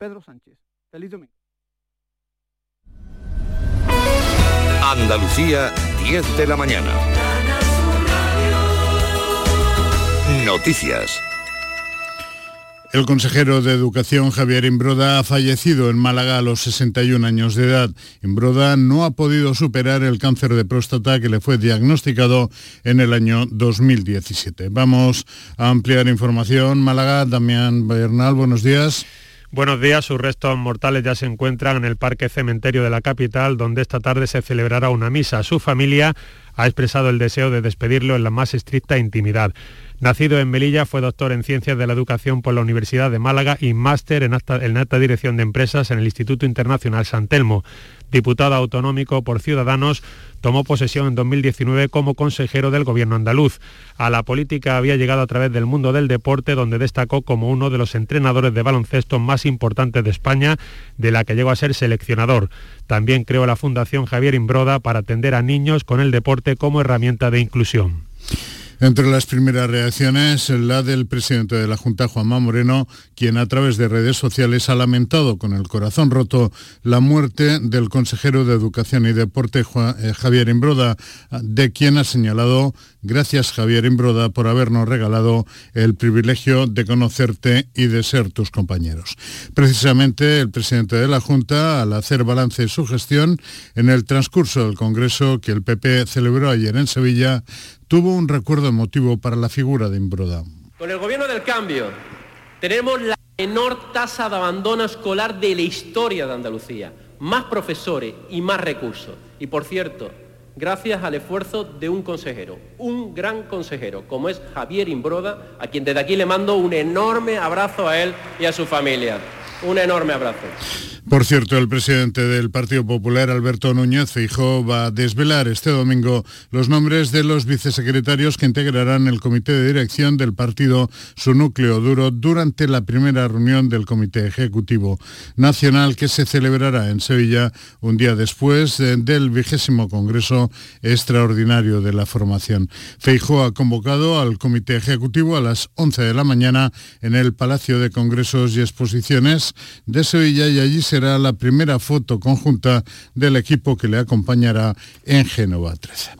Pedro Sánchez. Feliz domingo. Andalucía, 10 de la mañana. Noticias. El consejero de Educación Javier Imbroda ha fallecido en Málaga a los 61 años de edad. Imbroda no ha podido superar el cáncer de próstata que le fue diagnosticado en el año 2017. Vamos a ampliar información. Málaga, Damián Bernal, buenos días. Buenos días, sus restos mortales ya se encuentran en el Parque Cementerio de la capital, donde esta tarde se celebrará una misa. Su familia ha expresado el deseo de despedirlo en la más estricta intimidad. Nacido en Melilla, fue doctor en Ciencias de la Educación por la Universidad de Málaga y máster en alta, Dirección de Empresas en el Instituto Internacional San Telmo. Diputado autonómico por Ciudadanos, tomó posesión en 2019 como consejero del gobierno andaluz. A la política había llegado a través del mundo del deporte, donde destacó como uno de los entrenadores de baloncesto más importantes de España, de la que llegó a ser seleccionador. También creó la Fundación Javier Imbroda para atender a niños con el deporte como herramienta de inclusión. Entre las primeras reacciones, la del presidente de la Junta, Juanma Moreno, quien a través de redes sociales ha lamentado con el corazón roto la muerte del consejero de Educación y Deporte, eh, Javier Imbroda, de quien ha señalado, gracias Javier Imbroda por habernos regalado el privilegio de conocerte y de ser tus compañeros. Precisamente el presidente de la Junta, al hacer balance de su gestión, en el transcurso del Congreso que el PP celebró ayer en Sevilla, tuvo un recuerdo emotivo para la figura de Imbroda. Con el gobierno del cambio tenemos la menor tasa de abandono escolar de la historia de Andalucía, más profesores y más recursos. Y por cierto, gracias al esfuerzo de un consejero, un gran consejero, como es Javier Imbroda, a quien desde aquí le mando un enorme abrazo a él y a su familia. Un enorme abrazo. Por cierto, el presidente del Partido Popular, Alberto Núñez Feijó, va a desvelar este domingo los nombres de los vicesecretarios que integrarán el comité de dirección del partido, su núcleo duro, durante la primera reunión del Comité Ejecutivo Nacional que se celebrará en Sevilla un día después del vigésimo Congreso Extraordinario de la Formación. Feijó ha convocado al Comité Ejecutivo a las 11 de la mañana en el Palacio de Congresos y Exposiciones de Sevilla y allí se será la primera foto conjunta del equipo que le acompañará en Génova 13.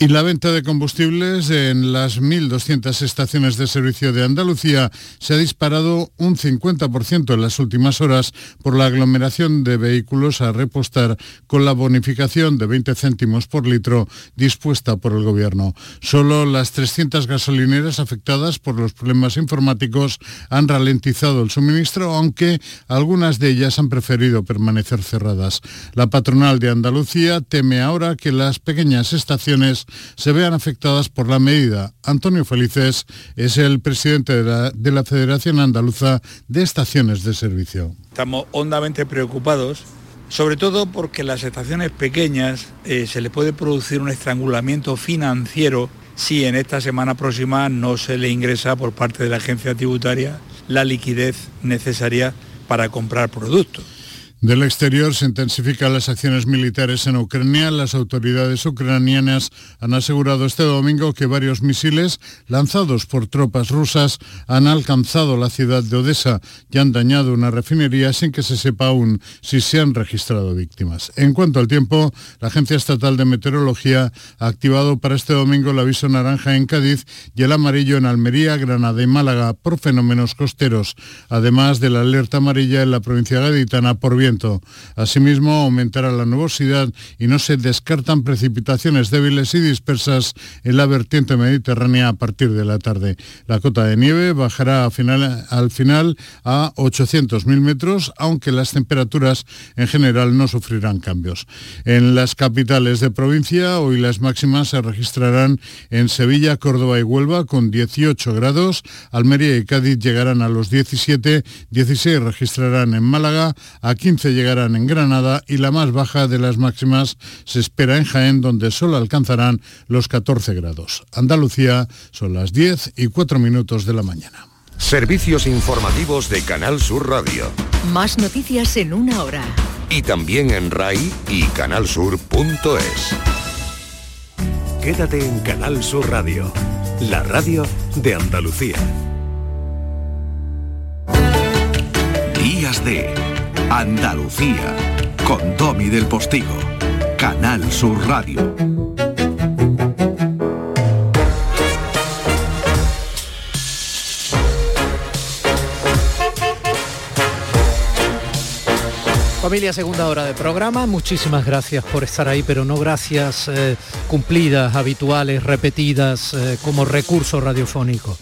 Y la venta de combustibles en las 1.200 estaciones de servicio de Andalucía se ha disparado un 50% en las últimas horas por la aglomeración de vehículos a repostar con la bonificación de 20 céntimos por litro dispuesta por el Gobierno. Solo las 300 gasolineras afectadas por los problemas informáticos han ralentizado el suministro, aunque algunas de ellas han preferido permanecer cerradas. La patronal de Andalucía teme ahora que las pequeñas estaciones se vean afectadas por la medida. Antonio Felices es el presidente de la, Federación Andaluza de Estaciones de Servicio. Estamos hondamente preocupados sobre todo porque las estaciones pequeñas eh, se le puede producir un estrangulamiento financiero si en esta semana próxima no se le ingresa por parte de la agencia tributaria la liquidez necesaria para comprar productos. Del exterior se intensifican las acciones militares en Ucrania. Las autoridades ucranianas han asegurado este domingo que varios misiles lanzados por tropas rusas han alcanzado la ciudad de Odessa y han dañado una refinería sin que se sepa aún si se han registrado víctimas. En cuanto al tiempo, la Agencia Estatal de Meteorología ha activado para este domingo el aviso naranja en Cádiz y el amarillo en Almería, Granada y Málaga por fenómenos costeros, además de la alerta amarilla en la provincia gaditana por Asimismo, aumentará la nubosidad y no se descartan precipitaciones débiles y dispersas en la vertiente mediterránea a partir de la tarde. La cota de nieve bajará al final a 800.000 metros, aunque las temperaturas en general no sufrirán cambios. En las capitales de provincia, hoy las máximas se registrarán en Sevilla, Córdoba y Huelva con 18 grados, Almería y Cádiz llegarán a los 17, 16 registrarán en Málaga, a 15 llegarán en Granada y la más baja de las máximas se espera en Jaén, donde solo alcanzarán los 14 grados. Andalucía son las 10 y 4 minutos de la mañana. Servicios informativos de Canal Sur Radio. Más noticias en una hora. Y también en RAI y canalsur.es. Quédate en Canal Sur Radio, la radio de Andalucía. Días de Andalucía con Tommy del Postigo, Canal Sur Radio. Familia, segunda hora de programa. Muchísimas gracias por estar ahí, pero no gracias eh, cumplidas, habituales, repetidas, eh, como recurso radiofónico.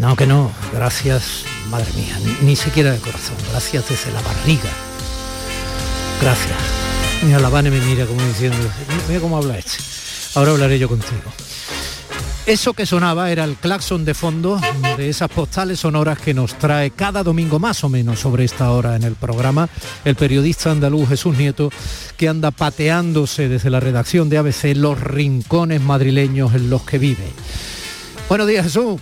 No, que no. Gracias, madre mía, ni, ni siquiera de corazón. Gracias desde la barriga. Gracias. Mira, la Vane me mira como diciendo, mira cómo habla este. Ahora hablaré yo contigo. Eso que sonaba era el claxon de fondo de esas postales sonoras que nos trae cada domingo más o menos sobre esta hora en el programa el periodista andaluz Jesús Nieto que anda pateándose desde la redacción de ABC los rincones madrileños en los que vive. Buenos días Jesús.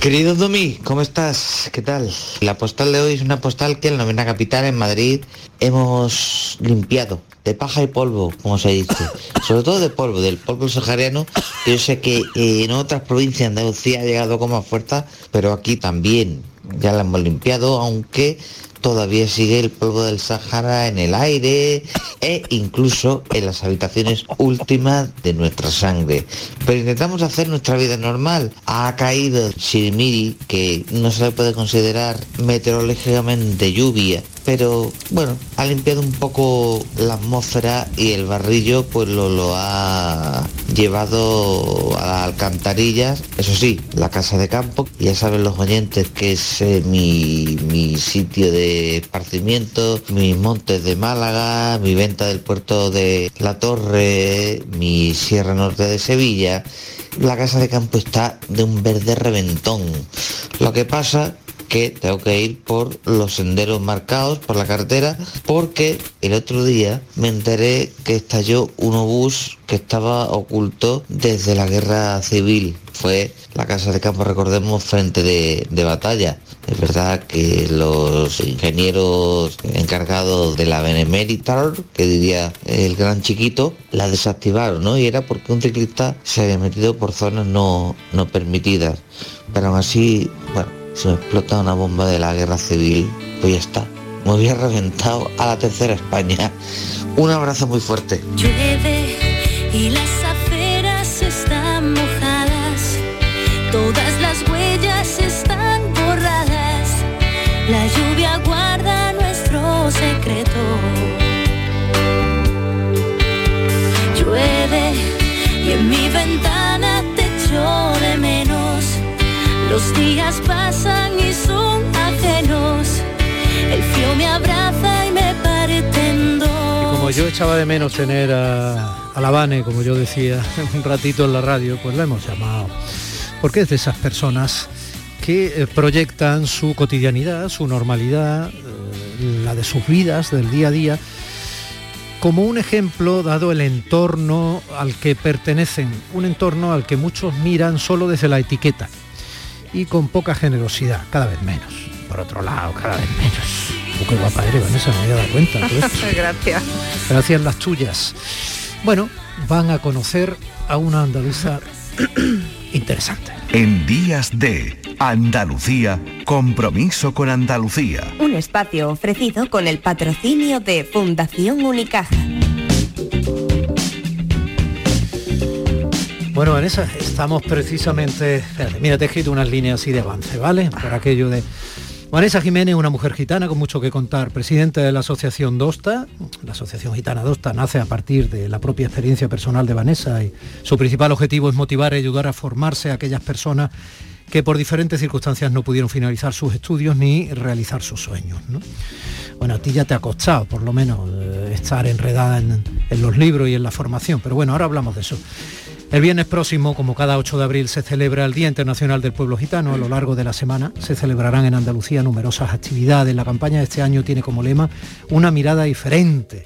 Querido Domi, ¿cómo estás? ¿Qué tal? La postal de hoy es una postal que en la novena capital, en Madrid, hemos limpiado de paja y polvo, como se dice. Sobre todo de polvo, del polvo sahariano, que yo sé que eh, en otras provincias de Andalucía ha llegado como fuerza, pero aquí también ya la hemos limpiado, aunque todavía sigue el polvo del Sahara en el aire e incluso en las habitaciones últimas de nuestra sangre. Pero intentamos hacer nuestra vida normal. Ha caído Sirimiri, que no se le puede considerar meteorológicamente lluvia, pero bueno, ha limpiado un poco la atmósfera y el barrillo pues lo, lo ha llevado a las alcantarillas. Eso sí, la casa de campo, ya saben los oyentes que es eh, mi, mi sitio de esparcimiento, mis montes de Málaga, mi venta del puerto de La Torre, mi Sierra Norte de Sevilla. La casa de campo está de un verde reventón. Lo que pasa que tengo que ir por los senderos marcados por la carretera porque el otro día me enteré que estalló un obús que estaba oculto desde la guerra civil. Fue la casa de campo, recordemos, frente de, de batalla. Es verdad que los ingenieros encargados de la Benemeritar, que diría el gran chiquito, la desactivaron, ¿no? Y era porque un ciclista se había metido por zonas no, no permitidas. Pero aún así, bueno, si me explota una bomba de la guerra civil, pues ya está. Me hubiera reventado a la tercera España. Un abrazo muy fuerte. Los días pasan y son ajenos, el frío me abraza y me parte en dos. Como yo echaba de menos tener a, a la Vane, como yo decía un ratito en la radio, pues la hemos llamado. Porque es de esas personas que eh, proyectan su cotidianidad, su normalidad, eh, la de sus vidas, del día a día, como un ejemplo dado el entorno al que pertenecen, un entorno al que muchos miran solo desde la etiqueta y con poca generosidad, cada vez menos. Por otro lado, cada vez menos. Uh, qué guapa eres, Vanessa, me había dado cuenta. Gracias. Gracias las tuyas. Bueno, van a conocer a una andaluza interesante. En Días de Andalucía, compromiso con Andalucía. Un espacio ofrecido con el patrocinio de Fundación Unicaja. Bueno, Vanessa, estamos precisamente... mira, te he escrito unas líneas así de avance, ¿vale? Por aquello de... Vanessa Jiménez, una mujer gitana con mucho que contar, presidenta de la Asociación Dosta. La Asociación Gitana Dosta nace a partir de la propia experiencia personal de Vanessa y su principal objetivo es motivar y ayudar a formarse a aquellas personas que por diferentes circunstancias no pudieron finalizar sus estudios ni realizar sus sueños. ¿no? Bueno, a ti ya te ha costado, por lo menos, eh, estar enredada en, en los libros y en la formación, pero bueno, ahora hablamos de eso. El viernes próximo, como cada 8 de abril, se celebra el Día Internacional del Pueblo Gitano. A lo largo de la semana se celebrarán en Andalucía numerosas actividades. La campaña de este año tiene como lema una mirada diferente.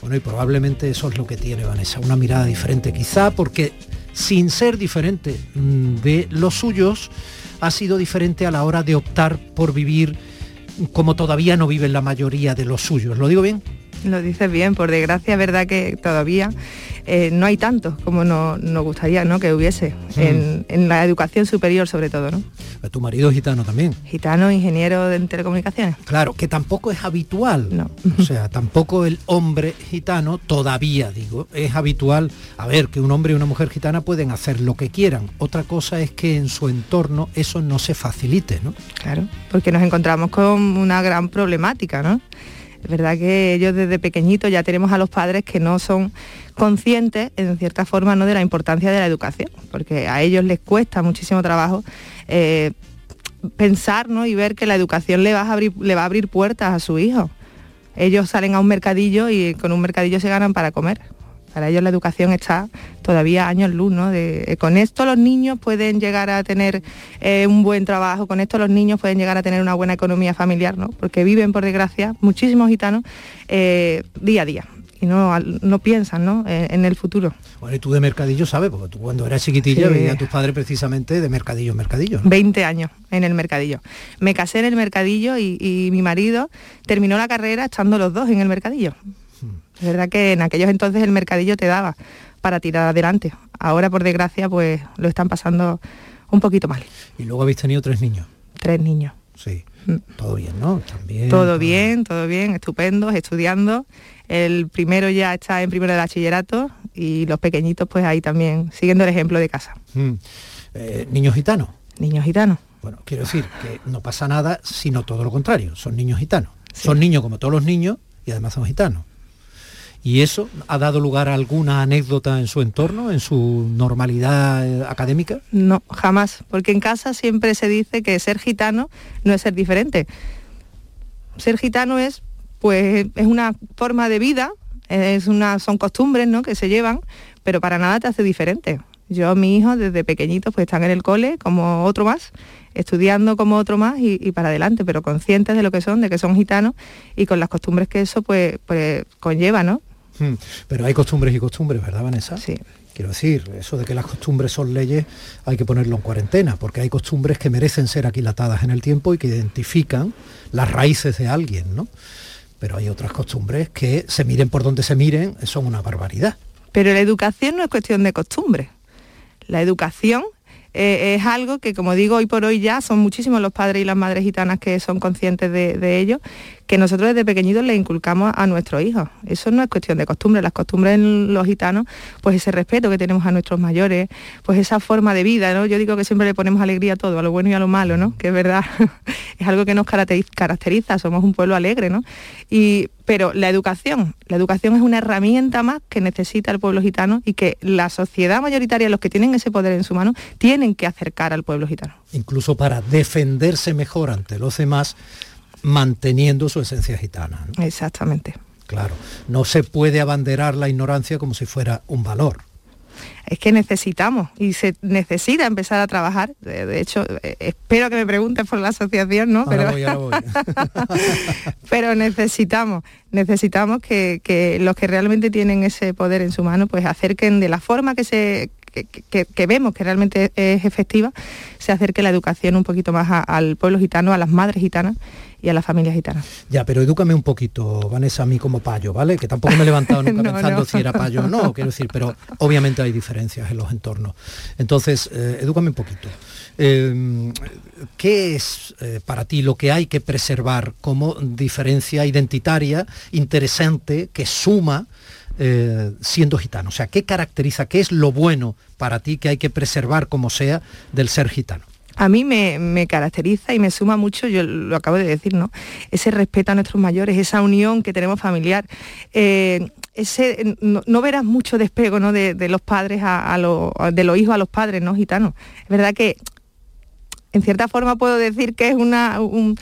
Bueno, y probablemente eso es lo que tiene Vanessa, una mirada diferente, quizá porque sin ser diferente mm, de los suyos, ha sido diferente a la hora de optar por vivir como todavía no viven la mayoría de los suyos. ¿Lo digo bien? Lo dices bien, por desgracia es verdad que todavía eh, no hay tantos como nos gustaría ¿no? que hubiese, en, en, la educación superior sobre todo. ¿no? Tu marido es gitano también. Gitano, ingeniero de telecomunicaciones. Claro, que tampoco es habitual. No. O sea, tampoco el hombre gitano, todavía digo, es habitual. A ver, que un hombre y una mujer gitana pueden hacer lo que quieran. Otra cosa es que en su entorno eso no se facilite, ¿no? Claro, porque nos encontramos con una gran problemática, ¿no? Es verdad que ellos desde pequeñitos ya tenemos a los padres que no son conscientes, en cierta forma, ¿no? de la importancia de la educación, porque a ellos les cuesta muchísimo trabajo eh, pensar ¿no? y ver que la educación le va, a abrir, le va a abrir puertas a su hijo. Ellos salen a un mercadillo y con un mercadillo se ganan para comer. Para ellos la educación está todavía años luz, ¿no? De, con esto los niños pueden llegar a tener eh, un buen trabajo, con esto los niños pueden llegar a tener una buena economía familiar, ¿no? Porque viven, por desgracia, muchísimos gitanos eh, día a día y no, no piensan ¿no? En, el futuro. Bueno, y tú de mercadillo sabes, porque tú cuando eras chiquitilla sí. veías a tus padres precisamente de mercadillo en mercadillo. ¿no? 20 años en el mercadillo. Me casé en el mercadillo y, y, mi marido terminó la carrera estando los dos en el mercadillo. Es verdad que en aquellos entonces el mercadillo te daba para tirar adelante. Ahora, por desgracia, pues lo están pasando un poquito mal. Y luego habéis tenido tres niños. Tres niños. Sí. Todo bien, ¿no? También. Todo, todo bien, todo bien, estupendos, estudiando. El primero ya está en primero de bachillerato y los pequeñitos pues ahí también, siguiendo el ejemplo de casa. Mm. Eh, ¿Niños gitanos? Niños gitanos. Bueno, quiero decir que no pasa nada, sino todo lo contrario, son niños gitanos. Sí. Son niños como todos los niños y además son gitanos. ¿Y eso ha dado lugar a alguna anécdota en su entorno, en su normalidad eh, académica? No, jamás, porque en casa siempre se dice que ser gitano no es ser diferente. Ser gitano es, pues, es una forma de vida, es una, son costumbres ¿no? que se llevan, pero para nada te hace diferente. Yo, mi hijo, desde pequeñitos, pues están en el cole como otro más, estudiando como otro más y, para adelante, pero conscientes de lo que son, de que son gitanos y con las costumbres que eso pues, pues conlleva, ¿no? Hmm. Pero hay costumbres y costumbres, ¿verdad, Vanessa? Sí. Quiero decir, eso de que las costumbres son leyes hay que ponerlo en cuarentena, porque hay costumbres que merecen ser aquilatadas en el tiempo y que identifican las raíces de alguien, ¿no? Pero hay otras costumbres que, se miren por donde se miren, son una barbaridad. Pero la educación no es cuestión de costumbres. La educación eh, es algo que, como digo, hoy por hoy ya son muchísimos los padres y las madres gitanas que son conscientes de, de ello, que nosotros desde pequeñitos le inculcamos a nuestros hijos. Eso no es cuestión de costumbre, las costumbres en los gitanos, pues ese respeto que tenemos a nuestros mayores, pues esa forma de vida, ¿no? Yo digo que siempre le ponemos alegría a todo, a lo bueno y a lo malo, ¿no? Que es verdad, es algo que nos caracteriza, somos un pueblo alegre, ¿no? Y, pero la educación, la educación es una herramienta más que necesita el pueblo gitano y que la sociedad mayoritaria, los que tienen ese poder en su mano, tienen que acercar al pueblo gitano. Incluso para defenderse mejor ante los demás, manteniendo su esencia gitana. ¿no? Exactamente. Claro, no se puede abanderar la ignorancia como si fuera un valor. Es que necesitamos y se necesita empezar a trabajar. De, hecho, eh, espero que me preguntes por la asociación, ¿no? Ahora Pero, voy, ahora voy. pero necesitamos, necesitamos que, que, los que realmente tienen ese poder en su mano, pues acerquen de la forma que se que, que, que, vemos que realmente es efectiva, se acerque la educación un poquito más a, al pueblo gitano, a las madres gitanas y a las familias gitanas. Ya, pero edúcame un poquito, Vanessa, a mí como payo, ¿vale? Que tampoco me he levantado nunca no, pensando no. si era payo o no, quiero decir, pero obviamente hay diferencias en los entornos. Entonces, eh, edúcame un poquito. Eh, ¿Qué es eh, para ti lo que hay que preservar como diferencia identitaria, interesante, que suma eh, siendo gitano? O sea, ¿qué caracteriza, qué es lo bueno para ti que hay que preservar como sea del ser gitano? A mí me, caracteriza y me suma mucho, yo lo acabo de decir, ¿no? Ese respeto a nuestros mayores, esa unión que tenemos familiar. Eh, ese, no, verás mucho despego ¿no? de, los padres a, a lo, de los hijos a los padres, ¿no? Gitanos. Es verdad que en cierta forma puedo decir que es una, un,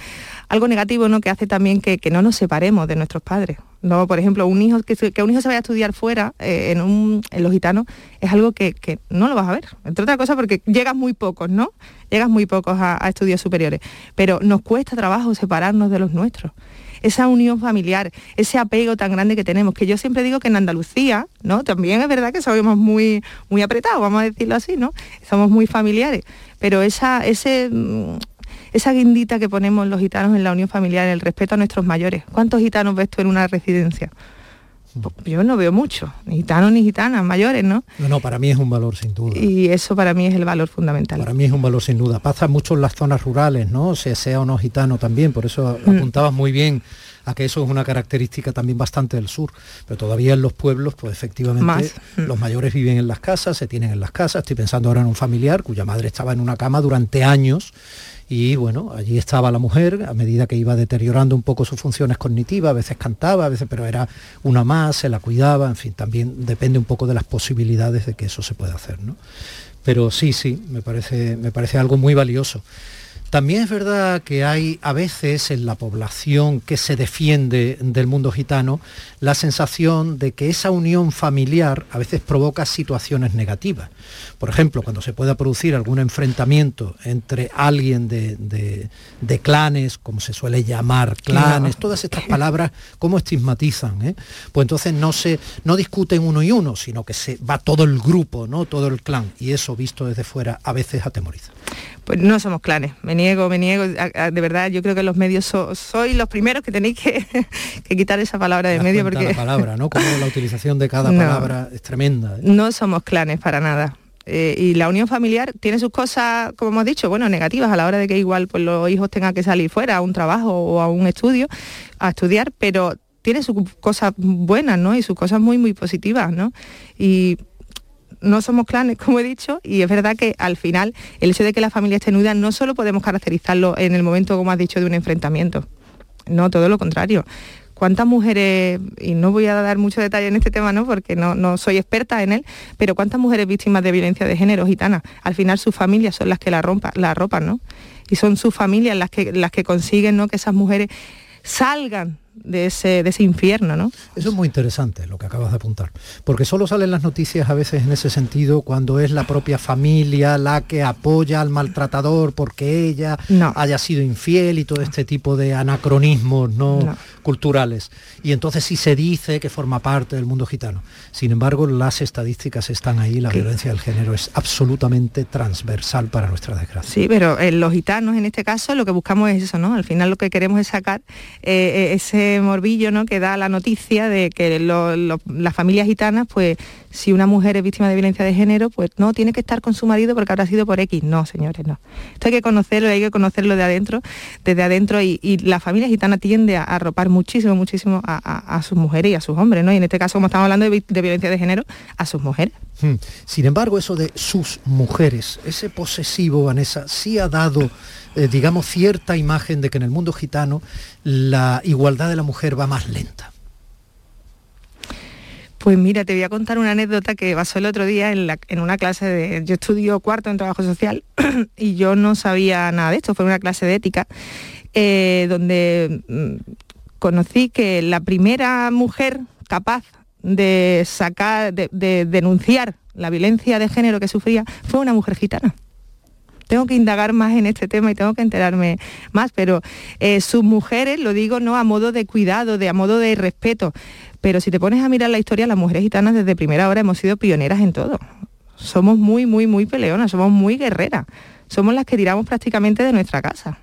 algo negativo, ¿no? Que hace también que, que no nos separemos de nuestros padres. No, por ejemplo, un hijo que, un hijo se vaya a estudiar fuera, eh, en, un, en, los gitanos, es algo que, que, no lo vas a ver. Entre otras cosas porque llegas muy pocos, ¿no? Llegas muy pocos a, estudios superiores. Pero nos cuesta trabajo separarnos de los nuestros. Esa unión familiar, ese apego tan grande que tenemos, que yo siempre digo que en Andalucía, ¿no? También es verdad que somos muy, muy apretados, vamos a decirlo así, ¿no? Somos muy familiares. Pero esa, ese esa guindita que ponemos los gitanos en la unión familiar, el respeto a nuestros mayores. ¿Cuántos gitanos ves tú en una residencia? Pues yo no veo mucho, ni gitanos ni gitanas mayores, ¿no? No, no, para mí es un valor sin duda. Y eso para mí es el valor fundamental. Para mí es un valor sin duda. Pasa mucho en las zonas rurales, ¿no? Sea, sea o no gitano también, por eso Mm. apuntabas muy bien a que eso es una característica también bastante del sur. Pero todavía en los pueblos, pues efectivamente, Más. Mm. los mayores viven en las casas, se tienen en las casas. Estoy pensando ahora en un familiar cuya madre estaba en una cama durante años y bueno, allí estaba la mujer a medida que iba deteriorando un poco sus funciones cognitivas, a veces cantaba, a veces, pero era una más, se la cuidaba, en fin, también depende un poco de las posibilidades de que eso se pueda hacer, ¿no? Pero sí, sí, me parece, me parece algo muy valioso. También es verdad que hay a veces en la población que se defiende del mundo gitano la sensación de que esa unión familiar a veces provoca situaciones negativas. Por ejemplo, cuando se pueda producir algún enfrentamiento entre alguien de, de- de clanes, como se suele llamar clanes, todas estas palabras, ¿cómo estigmatizan? eh? Pues entonces no se no discuten uno y uno, sino que se va todo el grupo, ¿no? todo el clan. Y eso visto desde fuera a veces atemoriza. Pues no somos clanes, me niego, me niego. A- a- De verdad, yo creo que los medios so- sois los primeros que tenéis que, que quitar esa palabra de medio porque la palabra, ¿no? Como la utilización de cada No. palabra es tremenda. ¿eh? no somos clanes para nada. Eh, y la unión familiar tiene sus cosas, como hemos dicho, bueno, negativas a la hora de que igual pues, los hijos tengan que salir fuera a un trabajo o a un estudio, a estudiar, pero tiene sus cosas buenas, ¿no? Y sus cosas muy, muy positivas, ¿no? Y no somos clanes, como he dicho, y es verdad que al final el hecho de que la familia esté unida no solo podemos caracterizarlo en el momento, como has dicho, de un enfrentamiento, no, todo lo contrario. ¿Cuántas mujeres, y no voy a dar mucho detalle en este tema, ¿no? porque no, no soy experta en él, pero cuántas mujeres víctimas de violencia de género gitana, al final sus familias son las que la, rompa, la arropan, ¿no? Y son sus familias las que, las que consiguen ¿no? que esas mujeres salgan de ese, de ese infierno, ¿no? Eso es muy interesante lo que acabas de apuntar, porque solo salen las noticias a veces en ese sentido cuando es la propia familia la que apoya al maltratador porque ella haya sido infiel y todo este tipo de anacronismos no, No. culturales. Y entonces sí se dice que forma parte del mundo gitano. Sin embargo, las estadísticas están ahí, la violencia del género es absolutamente transversal para nuestra desgracia. Sí, pero en los gitanos en este caso lo que buscamos es eso, ¿no? Al final lo que queremos es sacar eh, eh, morbillo, ¿no? Que da la noticia de que las familias gitanas, pues si una mujer es víctima de violencia de género, pues no tiene que estar con su marido porque habrá sido por X. No, señores, no. Esto hay que conocerlo, hay que conocerlo de adentro, desde adentro y, la familia gitana tiende a arropar muchísimo, muchísimo a, sus mujeres y a sus hombres, ¿no? Y en este caso, como estamos hablando de, de violencia de género, a sus mujeres. Hmm. Sin embargo, eso de sus mujeres, ese posesivo, Vanessa, sí ha dado, eh, digamos, cierta imagen de que en el mundo gitano la igualdad de la mujer va más lenta. Pues mira, te voy a contar una anécdota que pasó el otro día en, una clase de... Yo estudio cuarto en trabajo social y yo no sabía nada de esto, fue una clase de ética eh, donde mm, conocí que la primera mujer capaz de sacar, de, de denunciar la violencia de género que sufría fue una mujer gitana tengo que indagar más en este tema y tengo que enterarme más, pero eh, sus mujeres, lo digo no a modo de cuidado, de a modo de respeto, pero si te pones a mirar la historia, las mujeres gitanas desde primera hora hemos sido pioneras en todo. Somos muy, muy, muy peleonas, somos muy guerreras, somos las que tiramos prácticamente de nuestra casa.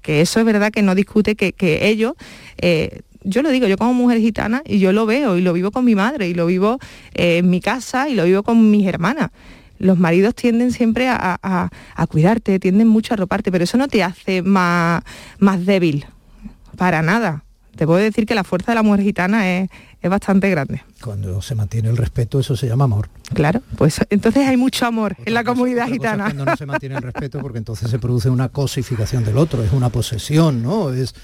Que eso es verdad que no discute que, que ellos, eh, yo lo digo, yo como mujer gitana y yo lo veo y lo vivo con mi madre y lo vivo eh, en mi casa y lo vivo con mis hermanas los maridos tienden siempre a, a- a cuidarte, tienden mucho a arroparte, pero eso no te hace más, más débil, para nada. Te puedo decir que la fuerza de la mujer gitana es, es bastante grande. Cuando se mantiene el respeto, eso se llama amor. Claro, pues entonces hay mucho amor en la comunidad cosa gitana. cuando no se mantiene el respeto, porque entonces se produce una cosificación del otro, es una posesión, ¿no? Es,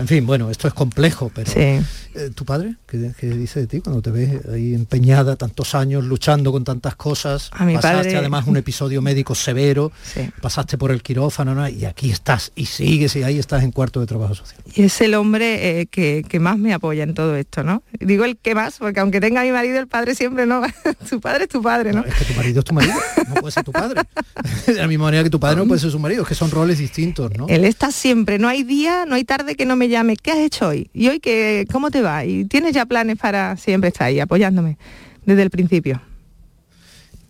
en fin, bueno, esto es complejo, pero Sí. Eh, ¿tu padre qué, qué dice de ti cuando te ves ahí empeñada tantos años luchando con tantas cosas? A mi pasaste padre- además un episodio médico severo, Sí. pasaste por el quirófano ¿no? y aquí estás y sigues y ahí estás en cuarto de trabajo social. Y es el hombre eh, que, que más me apoya en todo esto, ¿no? Digo el que más, porque aunque tenga a mi marido, el padre siempre no. su padre es tu padre, ¿no? Es que tu marido es tu marido, no puede ser tu padre. De la misma manera que tu padre no puede ser su marido, es que son roles distintos, ¿no? Él está siempre, no hay día, no hay tarde que no me llame, ¿qué has hecho hoy? ¿Y hoy qué, cómo te va? ¿Y tienes ya planes para...? Siempre está ahí apoyándome desde el principio.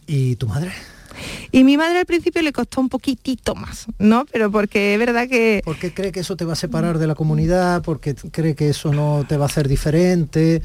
¿Y tu madre? Y mi madre al principio le costó un poquitito más, ¿no? Pero porque es verdad que... Porque cree que eso te va a separar de la comunidad, porque cree que eso no te va a hacer diferente.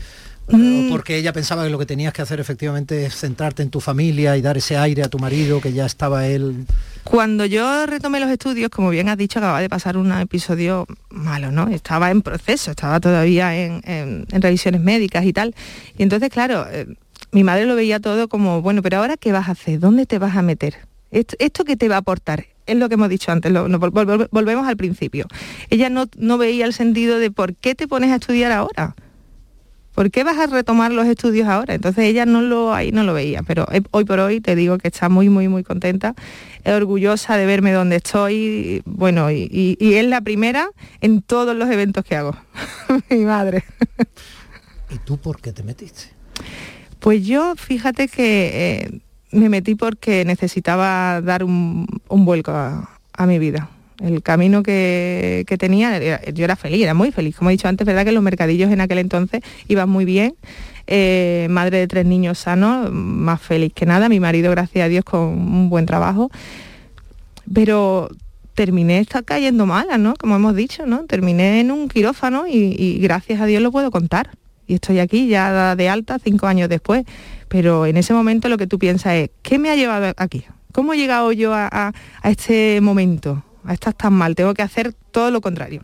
Mm. porque ella pensaba que lo que tenías que hacer efectivamente es centrarte en tu familia y dar ese aire a tu marido, que ya estaba él. Cuando yo retomé los estudios, como bien has dicho, acababa de pasar un episodio malo, ¿no? Estaba en proceso, estaba todavía en, revisiones médicas y tal. Y entonces, claro, eh, mi madre lo veía todo como, bueno, pero ahora ¿qué vas a hacer? ¿Dónde te vas a meter? ¿Esto, esto qué te va a aportar? Es lo que hemos dicho antes, volvemos al principio. Ella no, no veía el sentido de por qué te pones a estudiar ahora ¿por qué vas a retomar los estudios ahora? Entonces ella no lo, ahí no lo veía, pero hoy por hoy te digo que está muy, muy, muy contenta, es orgullosa de verme donde estoy, bueno, y, es la primera en todos los eventos que hago, mi madre. ¿Y tú por qué te metiste? Pues yo, fíjate que eh, me metí porque necesitaba dar un, vuelco a mi vida el camino que, tenía, yo era feliz, era muy feliz. Como he dicho antes, verdad que los mercadillos en aquel entonces iban muy bien. Eh, madre de tres niños sanos, más feliz que nada. Mi marido, gracias a Dios, con un buen trabajo. Pero terminé está cayendo mala, ¿no? Como hemos dicho, ¿no? Terminé en un quirófano y, gracias a Dios lo puedo contar. Y estoy aquí ya de alta cinco años después. Pero en ese momento lo que tú piensas es, ¿qué me ha llevado aquí? ¿Cómo he llegado yo a este momento? Estás tan mal, tengo que hacer todo lo contrario.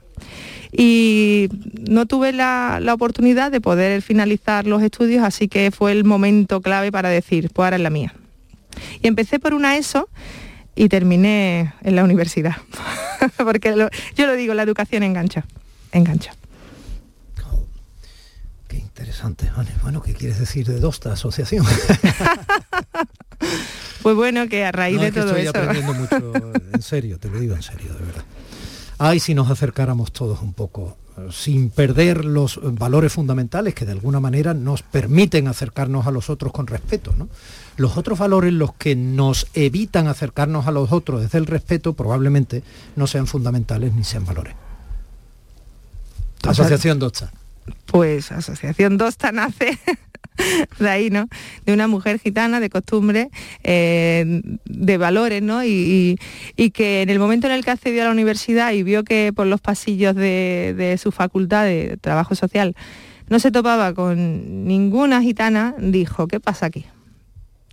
Y no tuve la, oportunidad de poder finalizar los estudios, así que fue el momento clave para decir, pues ahora es la mía. Y empecé por una ESO y terminé en la universidad, porque yo lo digo, la educación engancha, engancha. Interesante, Bueno, ¿qué quieres decir de Dosta Asociación? Pues bueno, que a raíz de todo estoy aprendiendo mucho, en serio, te lo digo en serio, de verdad. Ay, si nos acercáramos todos un poco, sin perder los valores fundamentales que de alguna manera nos permiten acercarnos a los otros con respeto. ¿no? Los otros valores, los que nos evitan acercarnos a los otros desde el respeto, probablemente no sean fundamentales ni sean valores. Asociación Dosta. Pues Asociación Dosta nace de ahí, ¿no? De una mujer gitana de costumbre, eh, de valores, ¿no? Y, que en el momento en el que accedió a la universidad y vio que por los pasillos de, su facultad de trabajo social no se topaba con ninguna gitana, dijo, ¿qué pasa aquí?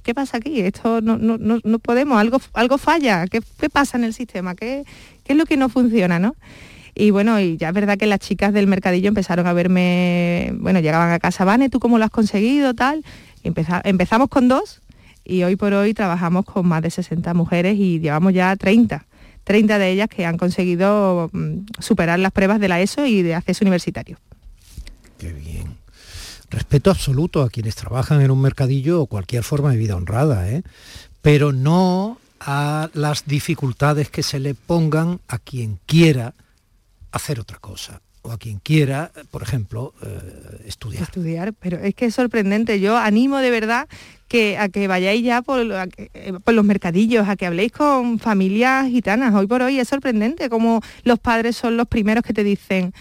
¿Qué pasa aquí? Esto no, no, podemos, algo, algo falla, ¿Qué, pasa en el sistema? ¿Qué, ¿Qué es lo que no funciona? ¿no? Y bueno, y ya es verdad que las chicas del mercadillo empezaron a verme, bueno, llegaban a casa, Vane, ¿tú cómo lo has conseguido? Tal. empezamos con dos y hoy por hoy trabajamos con más de 60 mujeres y llevamos ya 30. 30 de ellas que han conseguido mm, superar las pruebas de la ESO y de acceso universitario. Qué bien. Respeto absoluto a quienes trabajan en un mercadillo o cualquier forma de vida honrada, ¿eh? pero no a las dificultades que se le pongan a quien quiera hacer otra cosa o a quien quiera, por ejemplo, eh, estudiar. Estudiar, pero es que es sorprendente. Yo animo de verdad que a que vayáis ya por, eh, por, los mercadillos, a que habléis con familias gitanas. Hoy por hoy es sorprendente como los padres son los primeros que te dicen.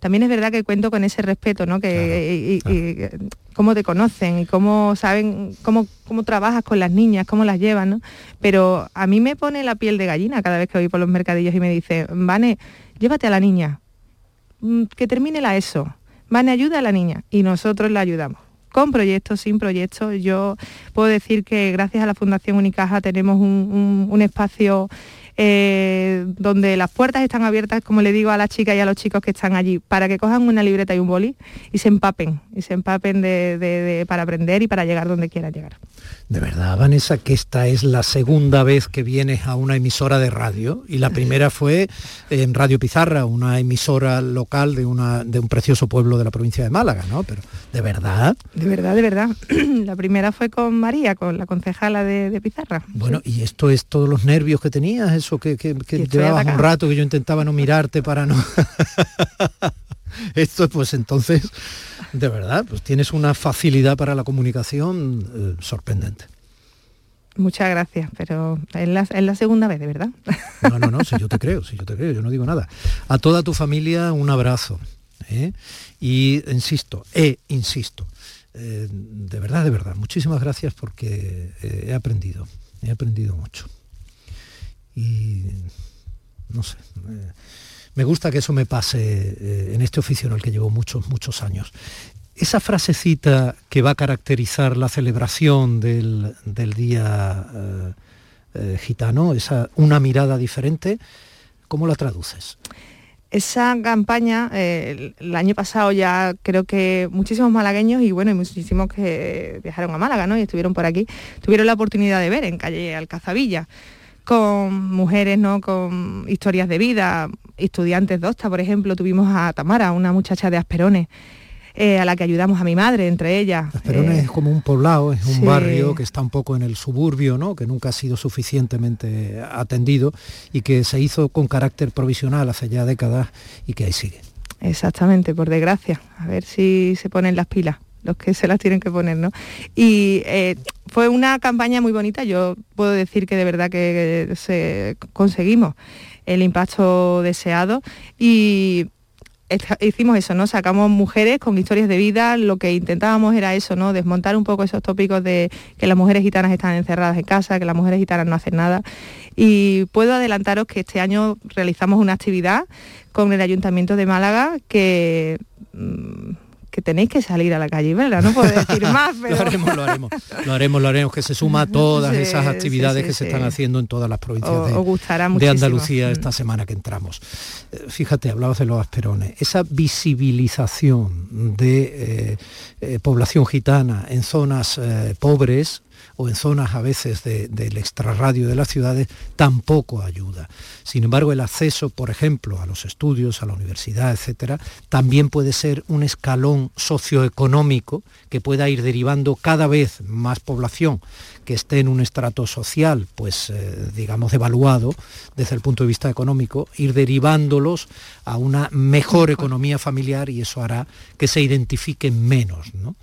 También es verdad que cuento con ese respeto, ¿no? Que y, cómo te conocen y cómo saben cómo, cómo trabajas con las niñas, cómo las llevan, ¿no? Pero a mí me pone la piel de gallina cada vez que voy por los mercadillos y me dice, Vane, llévate a la niña, mm, que termine la ESO, Vane, ayuda a la niña y nosotros la ayudamos. Con proyectos, sin proyectos, yo puedo decir que gracias a la Fundación Unicaja tenemos un espacio eh, donde las puertas están abiertas, como le digo a las chicas y a los chicos que están allí, para que cojan una libreta y un boli y se empapen, y se empapen para aprender y para llegar donde quieran llegar. De verdad, Vanessa, que esta es la segunda vez que vienes a una emisora de radio y la primera fue en Radio Pizarra, una emisora local de, una, de un precioso pueblo de la provincia de Málaga, ¿no? Pero de verdad. De verdad, de verdad. la primera fue con María, con la concejala de, Pizarra. Bueno, y esto es todos los nervios que tenías, eso que, que, llevabas un rato que yo intentaba no mirarte para no... esto pues entonces de verdad, pues tienes una facilidad para la comunicación eh, sorprendente. Muchas gracias, pero es la, segunda vez, de verdad. No, no, no, si yo te creo, si yo te creo, yo no digo nada. A toda tu familia un abrazo. ¿eh? Y insisto, e insisto, eh, de verdad, de verdad, muchísimas gracias porque he aprendido he aprendido mucho. Y no sé, eh, me gusta que eso me pase eh, en este oficio en el que llevo muchos, muchos años. Esa frasecita que va a caracterizar la celebración del, día eh, gitano, esa una mirada diferente, ¿cómo la traduces? esa campaña, el año pasado ya creo que muchísimos malagueños y bueno, y muchísimos que viajaron a Málaga ¿no? y estuvieron por aquí, tuvieron la oportunidad de ver en calle Alcazavilla con mujeres, ¿no? Con historias de vida, estudiantes de por ejemplo, tuvimos a Tamara, una muchacha de Asperones, eh, a la que ayudamos a mi madre, entre ellas. Asperones es como un poblado, es un barrio que está un poco en el suburbio, ¿no? Que nunca ha sido suficientemente atendido y que se hizo con carácter provisional hace ya décadas y que ahí sigue. Exactamente, por desgracia. A ver si se ponen las pilas los que se las tienen que poner, ¿no? Y eh, fue una campaña muy bonita, yo puedo decir que de verdad que se conseguimos el impacto deseado y hicimos eso, ¿no? Sacamos mujeres con historias de vida, lo que intentábamos era eso, ¿no? Desmontar un poco esos tópicos de que las mujeres gitanas están encerradas en casa, que las mujeres gitanas no hacen nada. Y puedo adelantaros que este año realizamos una actividad con el Ayuntamiento de Málaga que mm, que tenéis que salir a la calle, ¿verdad? No puedo decir más, pero... lo haremos, lo haremos, lo haremos, lo haremos, que se suma a todas esas actividades que se están haciendo en todas las provincias de, Andalucía esta mm. semana que entramos. Eh, fíjate, hablabas de los asperones, esa visibilización de eh, eh, población gitana en zonas pobres, o en zonas a veces del extrarradio de las ciudades, tampoco ayuda. Sin embargo, el acceso, por ejemplo, a los estudios, a la universidad, etcétera, también puede ser un escalón socioeconómico que pueda ir derivando cada vez más población que esté en un estrato social, pues eh, digamos devaluado desde el punto de vista económico, ir derivándolos a una mejor economía familiar y eso hará que se identifiquen menos. ¿no?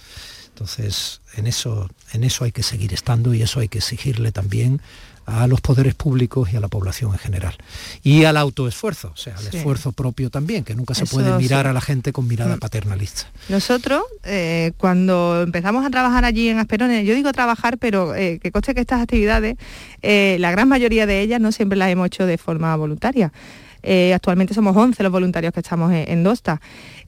Entonces, en eso, en eso hay que seguir estando y eso hay que exigirle también a los poderes públicos y a la población en general. Y al autoesfuerzo, o sea, al esfuerzo propio también, que nunca se puede mirar a la gente con mirada mm. paternalista. Nosotros, eh, cuando empezamos a trabajar allí en Asperones, yo digo trabajar, pero eh, que coste que estas actividades, eh, la gran mayoría de ellas no siempre las hemos hecho de forma voluntaria. Actualmente somos 11 los voluntarios que estamos en, Dosta.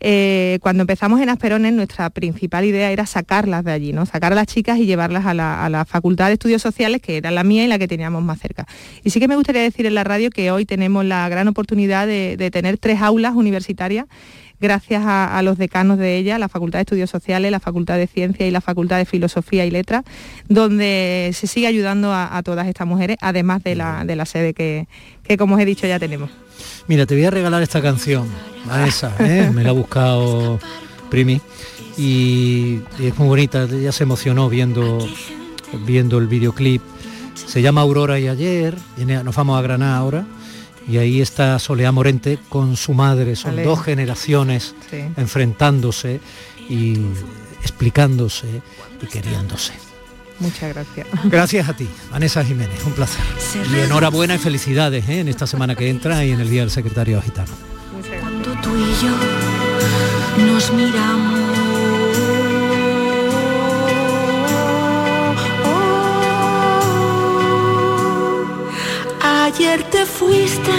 Eh, cuando empezamos en Asperones, nuestra principal idea era sacarlas de allí, ¿no? sacar a las chicas y llevarlas a la, Facultad de Estudios Sociales, que era la mía y la que teníamos más cerca. Y sí que me gustaría decir en la radio que hoy tenemos la gran oportunidad de tener tres aulas universitarias gracias a, los decanos de ella, la Facultad de Estudios Sociales, la Facultad de Ciencias y la Facultad de Filosofía y Letras, donde se sigue ayudando a, todas estas mujeres, además de la, sede que, como os he dicho, ya tenemos. Mira, te voy a regalar esta canción, Vanessa, ¿eh? me la ha buscado Primi, y, es muy bonita, ella se emocionó viendo, viendo el videoclip. Se llama Aurora y ayer, nos vamos a Granada ahora y ahí está Soleá Morente con su madre, son dos generaciones enfrentándose y explicándose y queriéndose. Muchas gracias. Gracias a ti, Vanessa Jiménez, un placer. Y enhorabuena y felicidades ¿eh? en esta semana que entra y en el Día del Secretario Gitano. Cuando tú y yo nos miramos Ayer te fuiste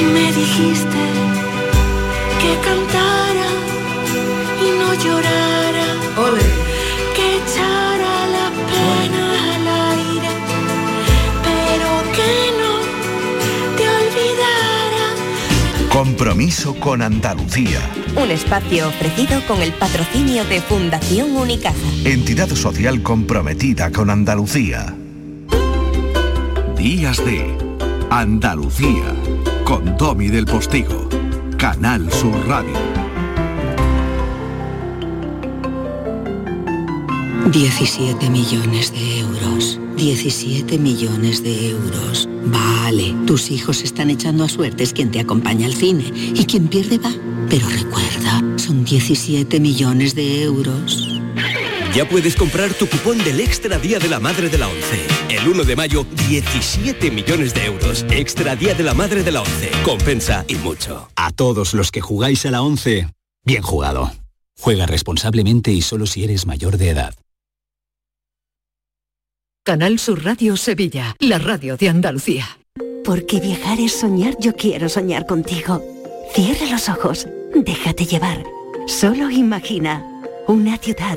y me dijiste que cantara y no llorara. Que echara la pena al aire, pero que no te olvidara. Compromiso con Andalucía. Un espacio ofrecido con el patrocinio de Fundación Unicaja. Entidad social comprometida con Andalucía. Días de Andalucía con Domi del Postigo, Canal Sur Radio. 17 millones de euros. 17 millones de euros. Vale, tus hijos están echando a suertes quien te acompaña al cine y quien pierde va. Pero recuerda, son 17 millones de euros. Ya puedes comprar tu cupón del Extra Día de la Madre de la ONCE. El 1 de mayo, 17 millones de euros. Extra Día de la Madre de la ONCE. Compensa y mucho. A todos los que jugáis a la ONCE, bien jugado. Juega responsablemente y solo si eres mayor de edad. Canal Sur Radio Sevilla, la radio de Andalucía. Porque viajar es soñar, yo quiero soñar contigo. Cierra los ojos, déjate llevar. Solo imagina una ciudad,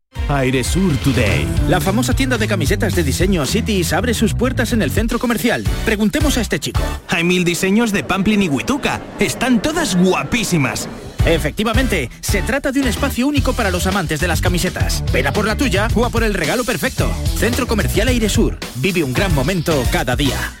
Airesur Today. La famosa tienda de camisetas de diseño Cities abre sus puertas en el centro comercial. Preguntemos a este chico. Hay mil diseños de Pamplin y Huituca. Están todas guapísimas. Efectivamente, se trata de un espacio único para los amantes de las camisetas. Ven a por la tuya o a por el regalo perfecto. Centro Comercial Airesur. Vive un gran momento cada día.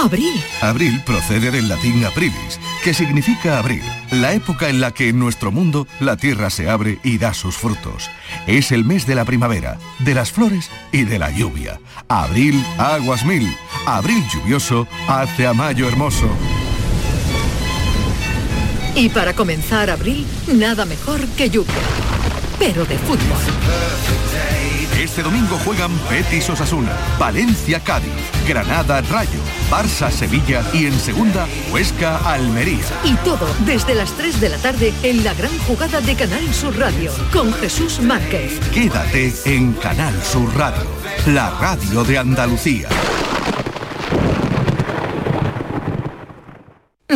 Abril. Abril procede del latín aprilis, que significa abrir, la época en la que en nuestro mundo la tierra se abre y da sus frutos. Es el mes de la primavera, de las flores y de la lluvia. Abril, aguas mil. Abril lluvioso hace a mayo hermoso. Y para comenzar abril, nada mejor que lluvia. Pero de fútbol. Este domingo juegan Betis Osasuna, Valencia Cádiz, Granada Rayo, Barça Sevilla y en segunda Huesca Almería. Y todo desde las 3 de la tarde en la gran jugada de Canal Sur Radio con Jesús Márquez. Quédate en Canal Sur Radio, la radio de Andalucía.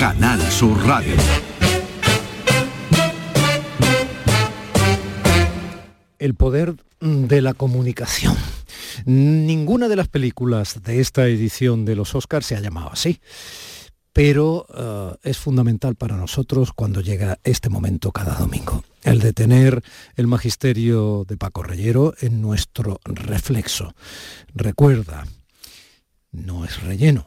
Canal Sur Radio. El poder de la comunicación. Ninguna de las películas de esta edición de los Oscars se ha llamado así, pero eh, es fundamental para nosotros cuando llega este momento cada domingo, el de tener el magisterio de Paco Reyero en nuestro reflexo. Recuerda, no es relleno,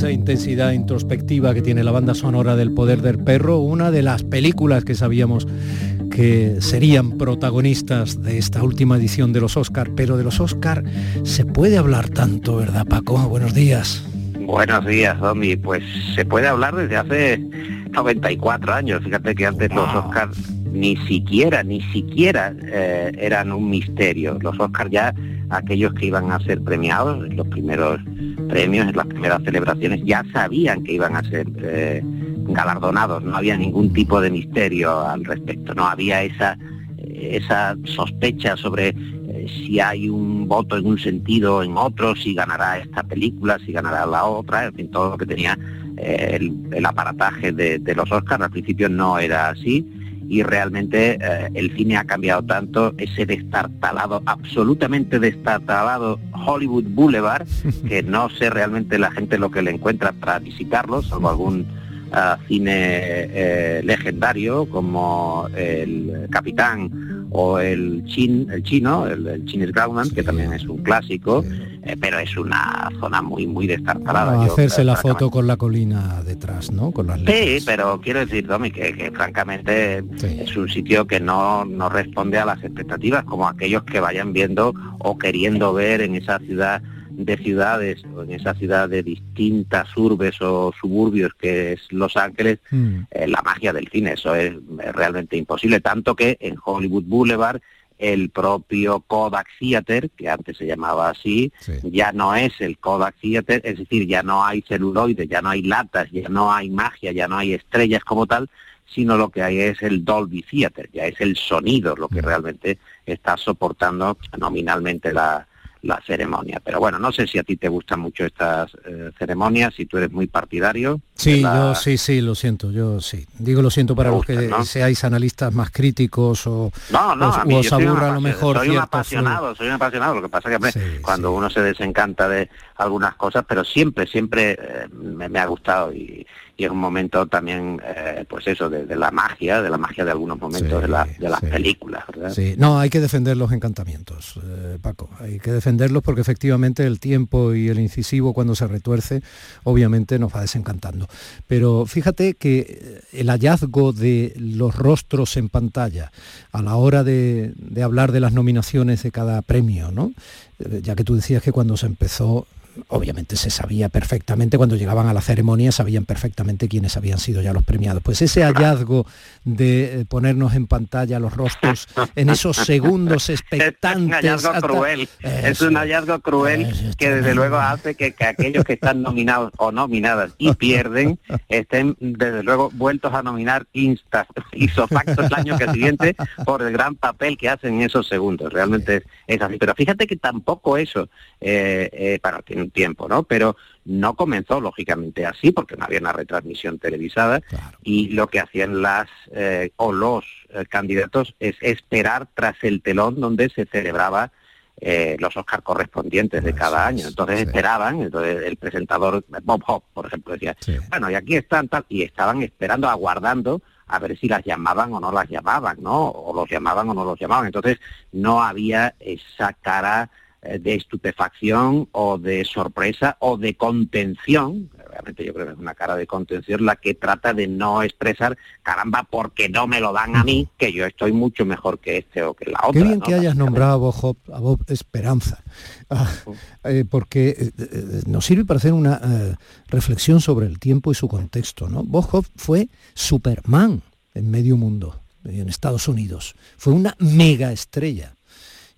esa intensidad introspectiva que tiene la banda sonora del Poder del Perro, una de las películas que sabíamos que serían protagonistas de esta última edición de los Oscar, pero de los Oscar se puede hablar tanto, ¿verdad Paco? Buenos días. Buenos días, Domi. Pues se puede hablar desde hace 94 años. Fíjate que antes los Oscars ni siquiera, ni siquiera eh, eran un misterio. Los Oscars ya, aquellos que iban a ser premiados, los primeros premios, en las primeras celebraciones, ya sabían que iban a ser eh, galardonados. No había ningún tipo de misterio al respecto. No había esa, esa sospecha sobre si hay un voto en un sentido o en otro, si ganará esta película, si ganará la otra, en fin, todo lo que tenía eh, el, el, aparataje de, de los Oscars. Al principio no era así y realmente eh, el cine ha cambiado tanto, ese destartalado, absolutamente destartalado Hollywood Boulevard, que no sé realmente la gente lo que le encuentra para visitarlo, salvo algún uh, cine eh, legendario como el Capitán o el Chin, el chino, el, el Chinese que también es un clásico, eh, pero es una zona muy muy destartalada. Hacerse la foto con la colina detrás, ¿no? Con las Sí, pero quiero decir, Domi, que, que francamente es un sitio que no, no responde a las expectativas, como aquellos que vayan viendo o queriendo ver en esa ciudad de ciudades o en esa ciudad de distintas urbes o suburbios que es Los Ángeles, Mm. eh, la magia del cine. Eso es realmente imposible, tanto que en Hollywood Boulevard el propio Kodak Theater, que antes se llamaba así, ya no es el Kodak Theater, es decir, ya no hay celuloide, ya no hay latas, ya no hay magia, ya no hay estrellas como tal, sino lo que hay es el Dolby Theater, ya es el sonido lo que realmente está soportando nominalmente la, la ceremonia. Pero bueno, no sé si a ti te gustan mucho estas eh, ceremonias, si tú eres muy partidario. Sí, la- yo sí, sí, lo siento, yo sí. Digo lo siento para los que seáis analistas más críticos o No, no, os, a mí soy aburra a lo mejor soy un ciertos, apasionado, soy un apasionado. Lo que pasa es que cuando uno se desencanta de algunas cosas, pero siempre, siempre eh, me, me ha gustado y, y es un momento también, eh, pues eso, de, de la magia, de la magia de algunos momentos de, la- de las películas, ¿verdad? Sí, no, hay que defender los encantamientos, eh, Paco. Hay que defenderlos porque efectivamente el tiempo y el incisivo cuando se retuerce, obviamente nos va desencantando. Pero fíjate que el hallazgo de los rostros en pantalla a la hora de, de hablar de las nominaciones de cada premio, ¿no? Ya que tú decías que cuando se empezó obviamente se sabía perfectamente, cuando llegaban a la ceremonia sabían perfectamente quiénes habían sido ya los premiados. Pues ese hallazgo de eh, ponernos en pantalla los rostros en esos segundos Es un expectantes. hallazgo hasta- cruel, es un hallazgo cruel que desde luego hace que, que aquellos que están nominados o nominadas y pierden estén desde luego vueltos a nominar insta, isofacto el año que siguiente por el gran papel que hacen en esos segundos. Realmente es así. Pero fíjate que tampoco eso, eh, eh, para tiene un tiempo, ¿no? Pero no comenzó lógicamente así porque no había una retransmisión televisada y lo que hacían las eh, o los eh, candidatos es esperar tras el telón donde se celebraba eh, los Oscar correspondientes de cada año. Entonces esperaban, entonces el presentador Bob Hope, por ejemplo, decía, bueno, y aquí están tal, y estaban esperando, aguardando a ver si las llamaban o no las llamaban, ¿no? O los llamaban o no los llamaban. Entonces no había esa cara de estupefacción o de sorpresa o de contención, realmente yo creo que es una cara de contención la que trata de no expresar, caramba, porque no me lo dan a mí, que yo estoy mucho mejor que este o que la otra. Qué bien ¿no? que hayas nombrado a Bob, a Bob Esperanza, Ah, eh, porque eh, eh, nos sirve para hacer una eh, reflexión sobre el tiempo y su contexto. ¿no? Bob Hope fue Superman en medio mundo, en Estados Unidos. Fue una mega estrella.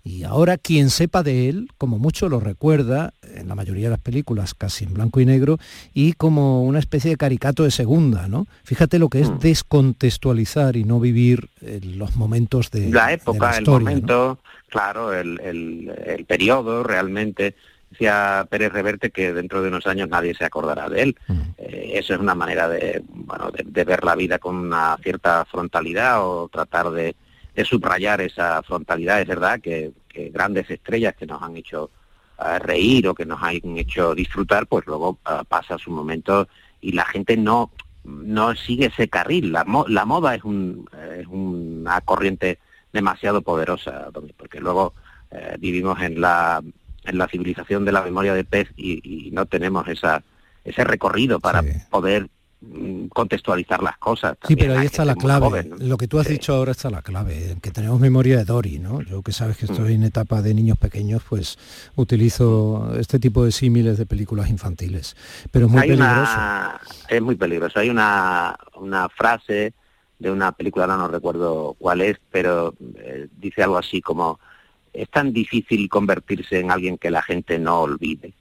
Y ahora quien sepa de él, como mucho lo recuerda, en la mayoría de las películas casi en blanco y negro, y como una especie de caricato de segunda, ¿no? Fíjate lo que es descontextualizar y no vivir eh, los momentos de la de época, el momento, claro, el, el, el periodo realmente. Decía Pérez Reverte que dentro de unos años nadie se acordará de él. Eh, eso es una manera de, bueno, de, de ver la vida con una cierta frontalidad o tratar de, de subrayar esa frontalidad. Es verdad que, que grandes estrellas que nos han hecho eh, reír o que nos han hecho disfrutar, pues luego eh, pasa su momento y la gente no no sigue ese carril. La, mo- la moda es, un, es una corriente demasiado poderosa, porque luego eh, vivimos en la, en la civilización de la memoria de pez y, y no tenemos esa, ese recorrido para poder contextualizar las cosas. Sí, pero ahí está la clave. joven, ¿no? Lo que tú has dicho ahora está la clave, que tenemos memoria de Dory, ¿no? Yo que sabes que Mm. estoy en etapa de niños pequeños, pues utilizo este tipo de símiles de películas infantiles. Pero es muy Hay peligroso. una- es muy peligroso. Hay una, una frase de una película, ahora no recuerdo cuál es, pero eh, dice algo así como, es tan difícil convertirse en alguien que la gente no olvide.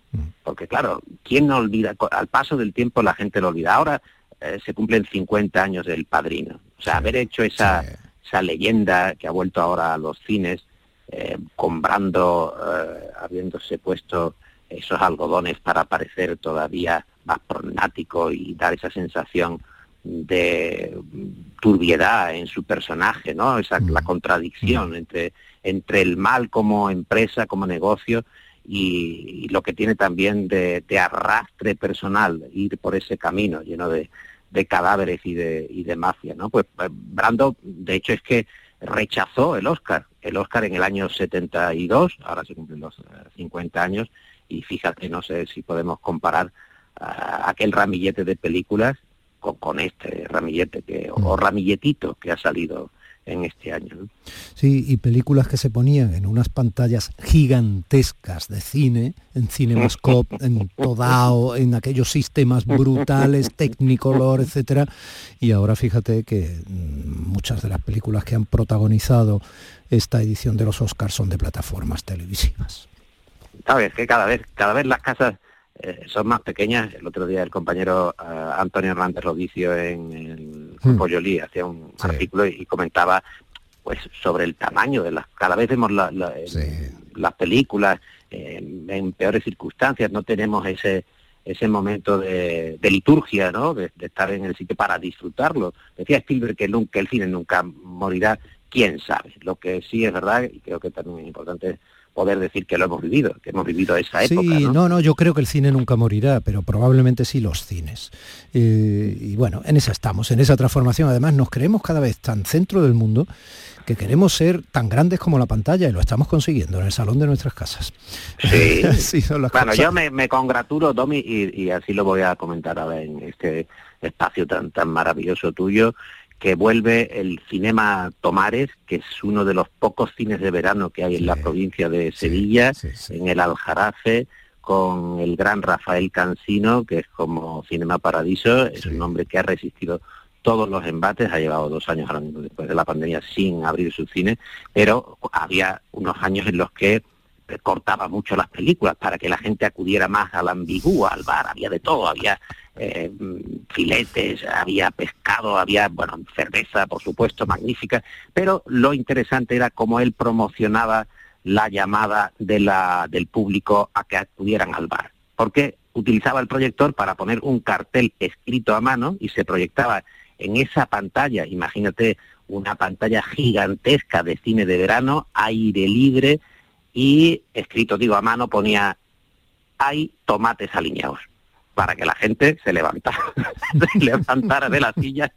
Porque claro, ¿quién no olvida? Al paso del tiempo la gente lo olvida. Ahora eh, se cumplen 50 años del padrino. O sea, haber hecho esa, esa leyenda que ha vuelto ahora a los cines, eh, comprando, eh, habiéndose puesto esos algodones para parecer todavía más pronático y dar esa sensación de mm, turbiedad en su personaje, ¿no? Esa la contradicción entre entre el mal como empresa, como negocio y, y lo que tiene también de, de arrastre personal, ir por ese camino lleno de, de cadáveres y de, y de mafia, ¿no? Pues eh, Brando, de hecho, es que rechazó el Oscar, el Oscar en el año 72, ahora se cumplen los eh, 50 años, y fíjate, no sé si podemos comparar ah, aquel ramillete de películas con, con este ramillete que, o ramilletito que ha salido en este año. Sí, y películas que se ponían en unas pantallas gigantescas de cine, en Cinemascope, en Todao, en aquellos sistemas brutales, Technicolor, etcétera. Y ahora fíjate que mm, muchas de las películas que han protagonizado esta edición de los Oscars son de plataformas televisivas. Sabes que cada vez, cada vez las casas eh, son más pequeñas. El otro día el compañero eh, Antonio Hernández Rodicio en el Grupo Yoli hacía un artículo y, comentaba pues sobre el tamaño de las... Cada vez vemos la- la- las películas eh, en peores circunstancias, no tenemos ese ese momento de, de liturgia, ¿no? De, de estar en el sitio para disfrutarlo. Decía Spielberg que, nunca, el cine nunca morirá, quién sabe. Lo que sí es verdad, y creo que también es importante poder decir que lo hemos vivido, que hemos vivido esa época, Sí, ¿no? no, no, yo creo que el cine nunca morirá, pero probablemente sí los cines. Eh, y bueno, en esa estamos, en esa transformación. Además, nos creemos cada vez tan centro del mundo que queremos ser tan grandes como la pantalla y lo estamos consiguiendo en el salón de nuestras casas. Sí. Son las Bueno, cosas. yo me, me congratulo, Domi, y, y así lo voy a comentar ahora en este espacio tan, tan maravilloso tuyo, que vuelve el Cinema Tomares, que es uno de los pocos cines de verano que hay en la provincia de Sevilla, en el Aljarafe, con el gran Rafael Cansino, que es como Cinema Paradiso, es un hombre que ha resistido todos los embates, ha llevado dos años ahora mismo después de la pandemia sin abrir su cine, pero había unos años en los que cortaba mucho las películas para que la gente acudiera más al ambigúa, al bar, había de todo, había eh, filetes, había pescado, había, bueno, cerveza, por supuesto, magnífica, pero lo interesante era cómo él promocionaba la llamada de la, del público a que acudieran al bar, porque utilizaba el proyector para poner un cartel escrito a mano y se proyectaba en esa pantalla, imagínate una pantalla gigantesca de cine de verano, aire libre, y escrito, digo, a mano ponía, hay tomates alineados, para que la gente se levantara, se levantara de la silla,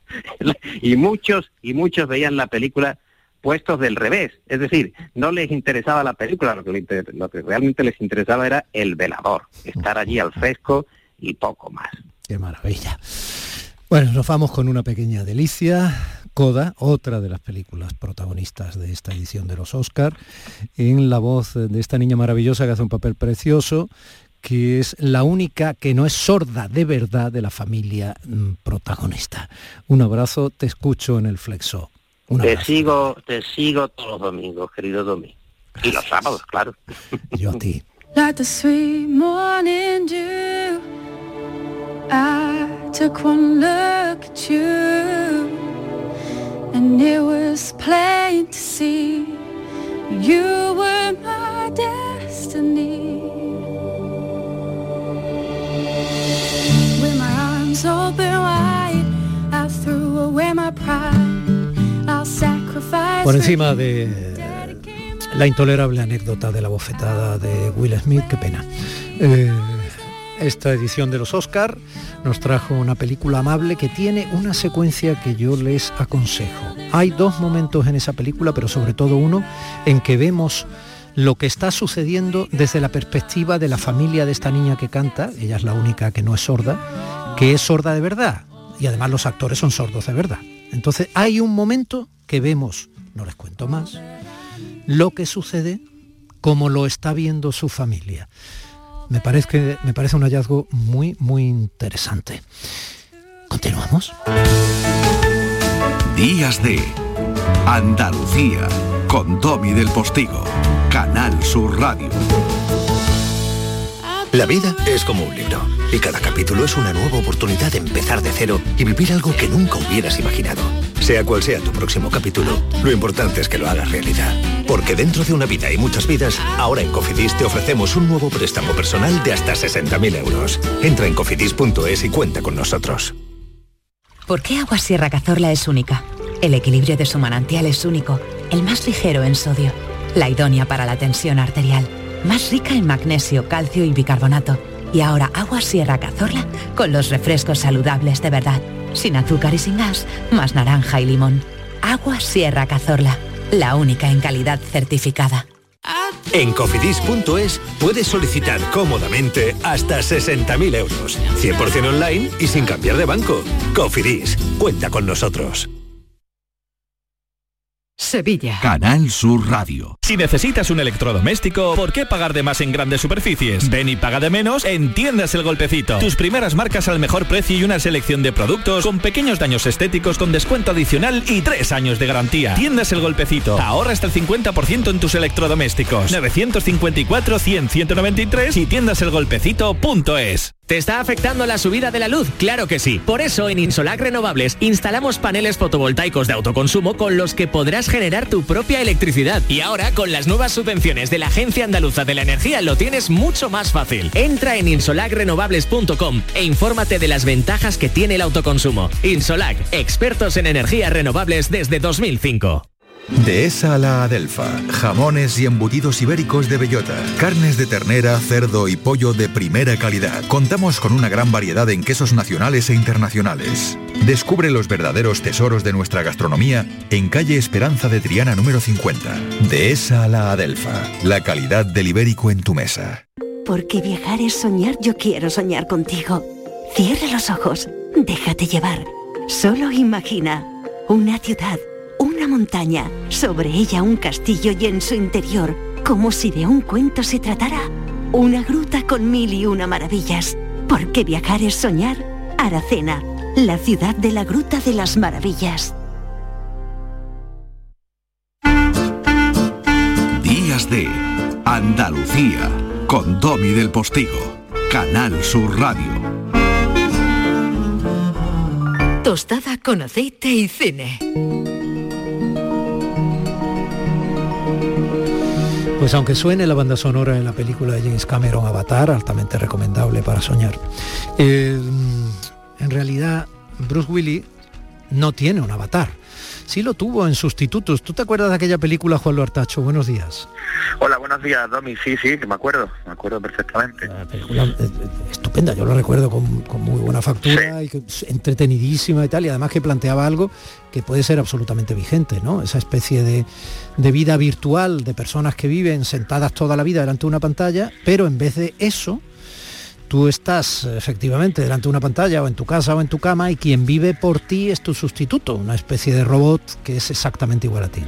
y muchos, y muchos veían la película puestos del revés, es decir, no les interesaba la película, lo que, lo que realmente les interesaba era el velador, estar allí al fresco y poco más. Qué maravilla. Bueno, nos vamos con una pequeña delicia. Coda, otra de las películas protagonistas de esta edición de los Oscar, en la voz de esta niña maravillosa que hace un papel precioso, que es la única que no es sorda de verdad de la familia mm, protagonista. Un abrazo, te escucho en el flexo. Un Te abrazo. sigo, te sigo todos los domingos, querido Domi. Y los sábados, claro. Yo a ti. Like the sweet morning dew, I took one look at you, and it was plain to see you were my destiny. Arms open wide, I threw away my pride. I'll sacrifice. Por encima de la intolerable anécdota de la bofetada de Will Smith, qué pena. Eh, esta edición de los Oscar nos trajo una película amable que tiene una secuencia que yo les aconsejo. Hay dos momentos en esa película, pero sobre todo uno en que vemos lo que está sucediendo desde la perspectiva de la familia de esta niña que canta, ella es la única que no es sorda, que es sorda de verdad. Y además los actores son sordos de verdad. Entonces hay un momento que vemos, no les cuento más, lo que sucede como lo está viendo su familia. Me parece, me parece un hallazgo muy, muy interesante. ¿Continuamos? Días de Andalucía con Tommy del Postigo, Canal Sur Radio. La vida es como un libro y cada capítulo es una nueva oportunidad de empezar de cero y vivir algo que nunca hubieras imaginado. Sea cual sea tu próximo capítulo, lo importante es que lo hagas realidad. Porque dentro de una vida y muchas vidas, ahora en Cofidis te ofrecemos un nuevo préstamo personal de hasta 60.000 euros. Entra en cofidis.es y cuenta con nosotros. ¿Por qué Agua Sierra Cazorla es única? El equilibrio de su manantial es único, el más ligero en sodio, la idónea para la tensión arterial, más rica en magnesio, calcio y bicarbonato. Y ahora Agua Sierra Cazorla con los refrescos saludables de verdad, sin azúcar y sin gas, más naranja y limón. Agua Sierra Cazorla, la única en calidad certificada. En cofidis.es puedes solicitar cómodamente hasta 60.000 euros. 100% online y sin cambiar de banco. Cofidis, cuenta con nosotros. Sevilla. Canal Sur Radio. Si necesitas un electrodoméstico, ¿por qué pagar de más en grandes superficies? Ven y paga de menos en Tiendas El Golpecito. Tus primeras marcas al mejor precio y una selección de productos con pequeños daños estéticos con descuento adicional y tres años de garantía. Tiendas El Golpecito. Ahorra hasta el 50% en tus electrodomésticos. 954 100 193 y tiendaselgolpecito.es. ¿Te está afectando la subida de la luz? Claro que sí. Por eso en Insolac Renovables instalamos paneles fotovoltaicos de autoconsumo con los que podrás generar tu propia electricidad. Y ahora con las nuevas subvenciones de la Agencia Andaluza de la Energía lo tienes mucho más fácil. Entra en insolacrenovables.com e infórmate de las ventajas que tiene el autoconsumo. Insolac, expertos en energías renovables desde 2005. Dehesa a la Adelfa. Jamones y embutidos ibéricos de bellota. Carnes de ternera, cerdo y pollo de primera calidad. Contamos con una gran variedad en quesos nacionales e internacionales. Descubre los verdaderos tesoros de nuestra gastronomía en calle Esperanza de Triana número 50. Dehesa a la Adelfa. La calidad del ibérico en tu mesa. Porque viajar es soñar, yo quiero soñar contigo. Cierra los ojos, déjate llevar. Solo imagina una ciudad una montaña, sobre ella un castillo y en su interior, como si de un cuento se tratara, una gruta con mil y una maravillas. Porque viajar es soñar. Aracena, la ciudad de la Gruta de las Maravillas. Días de Andalucía con Domi del Postigo. Canal Sur Radio. Tostada con aceite y cine. Pues aunque suene la banda sonora de la película de James Cameron Avatar, altamente recomendable para soñar, eh, en realidad Bruce Willis no tiene un avatar. Sí lo tuvo en Sustitutos. ¿Tú te acuerdas de aquella película, Juan Luartacho? Buenos días. Hola, buenos días, Domi. Sí, sí, me acuerdo, me acuerdo perfectamente. película eh, eh, estupenda, yo lo recuerdo con, con muy buena factura y que, entretenidísima y tal, y además que planteaba algo que puede ser absolutamente vigente, ¿no? Esa especie de, de vida virtual de personas que viven sentadas toda la vida delante de una pantalla, pero en vez de eso, tú estás efectivamente delante de una pantalla o en tu casa o en tu cama y quien vive por ti es tu sustituto, una especie de robot que es exactamente igual a ti.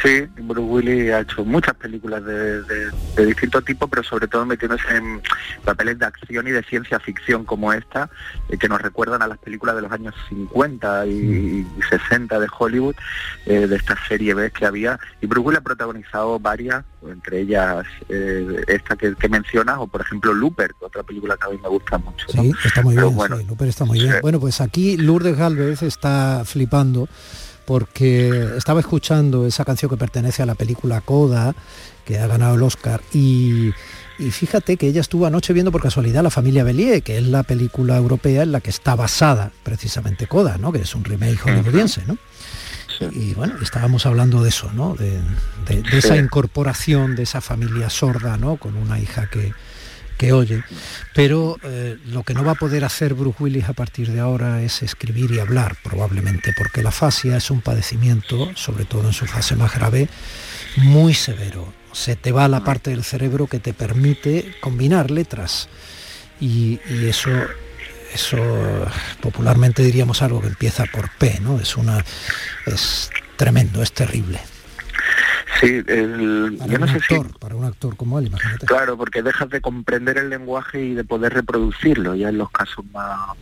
Sí, Bruce Willis ha hecho muchas películas de, de, de distintos tipos, pero sobre todo metiéndose en papeles de acción y de ciencia ficción como esta, eh, que nos recuerdan a las películas de los años 50 y, y 60 de Hollywood, eh, de esta serie B que había. Y Bruce Willis ha protagonizado varias, entre ellas eh, esta que, que mencionas, o por ejemplo Looper, otra película que a mí me gusta mucho. ¿no? Sí, está muy Pero bien, bueno, sí, Looper está muy bien. Bueno, pues aquí Lourdes Galvez está flipando porque estaba escuchando esa canción que pertenece a la película Coda, que ha ganado el Oscar, y, y fíjate que ella estuvo anoche viendo por casualidad La familia Bellier, que es la película europea en la que está basada precisamente Coda, ¿no? que es un remake hollywoodiense, ¿no? Y bueno, estábamos hablando de eso, ¿no? De, de- de esa incorporación de esa familia sorda, ¿no? Con una hija que, que oye. Pero eh, lo que no va a poder hacer Bruce Willis a partir de ahora es escribir y hablar, probablemente, porque la fascia es un padecimiento, sobre todo en su fase más grave, muy severo. Se te va la parte del cerebro que te permite combinar letras. Y, y eso, eso popularmente diríamos algo que empieza por P, ¿no? Es una. es tremendo, es terrible. Sí, el- Para yo no un sé si actor, para un actor como él, imagínate. Claro, porque dejas de comprender el lenguaje y de poder reproducirlo, ya en los casos más,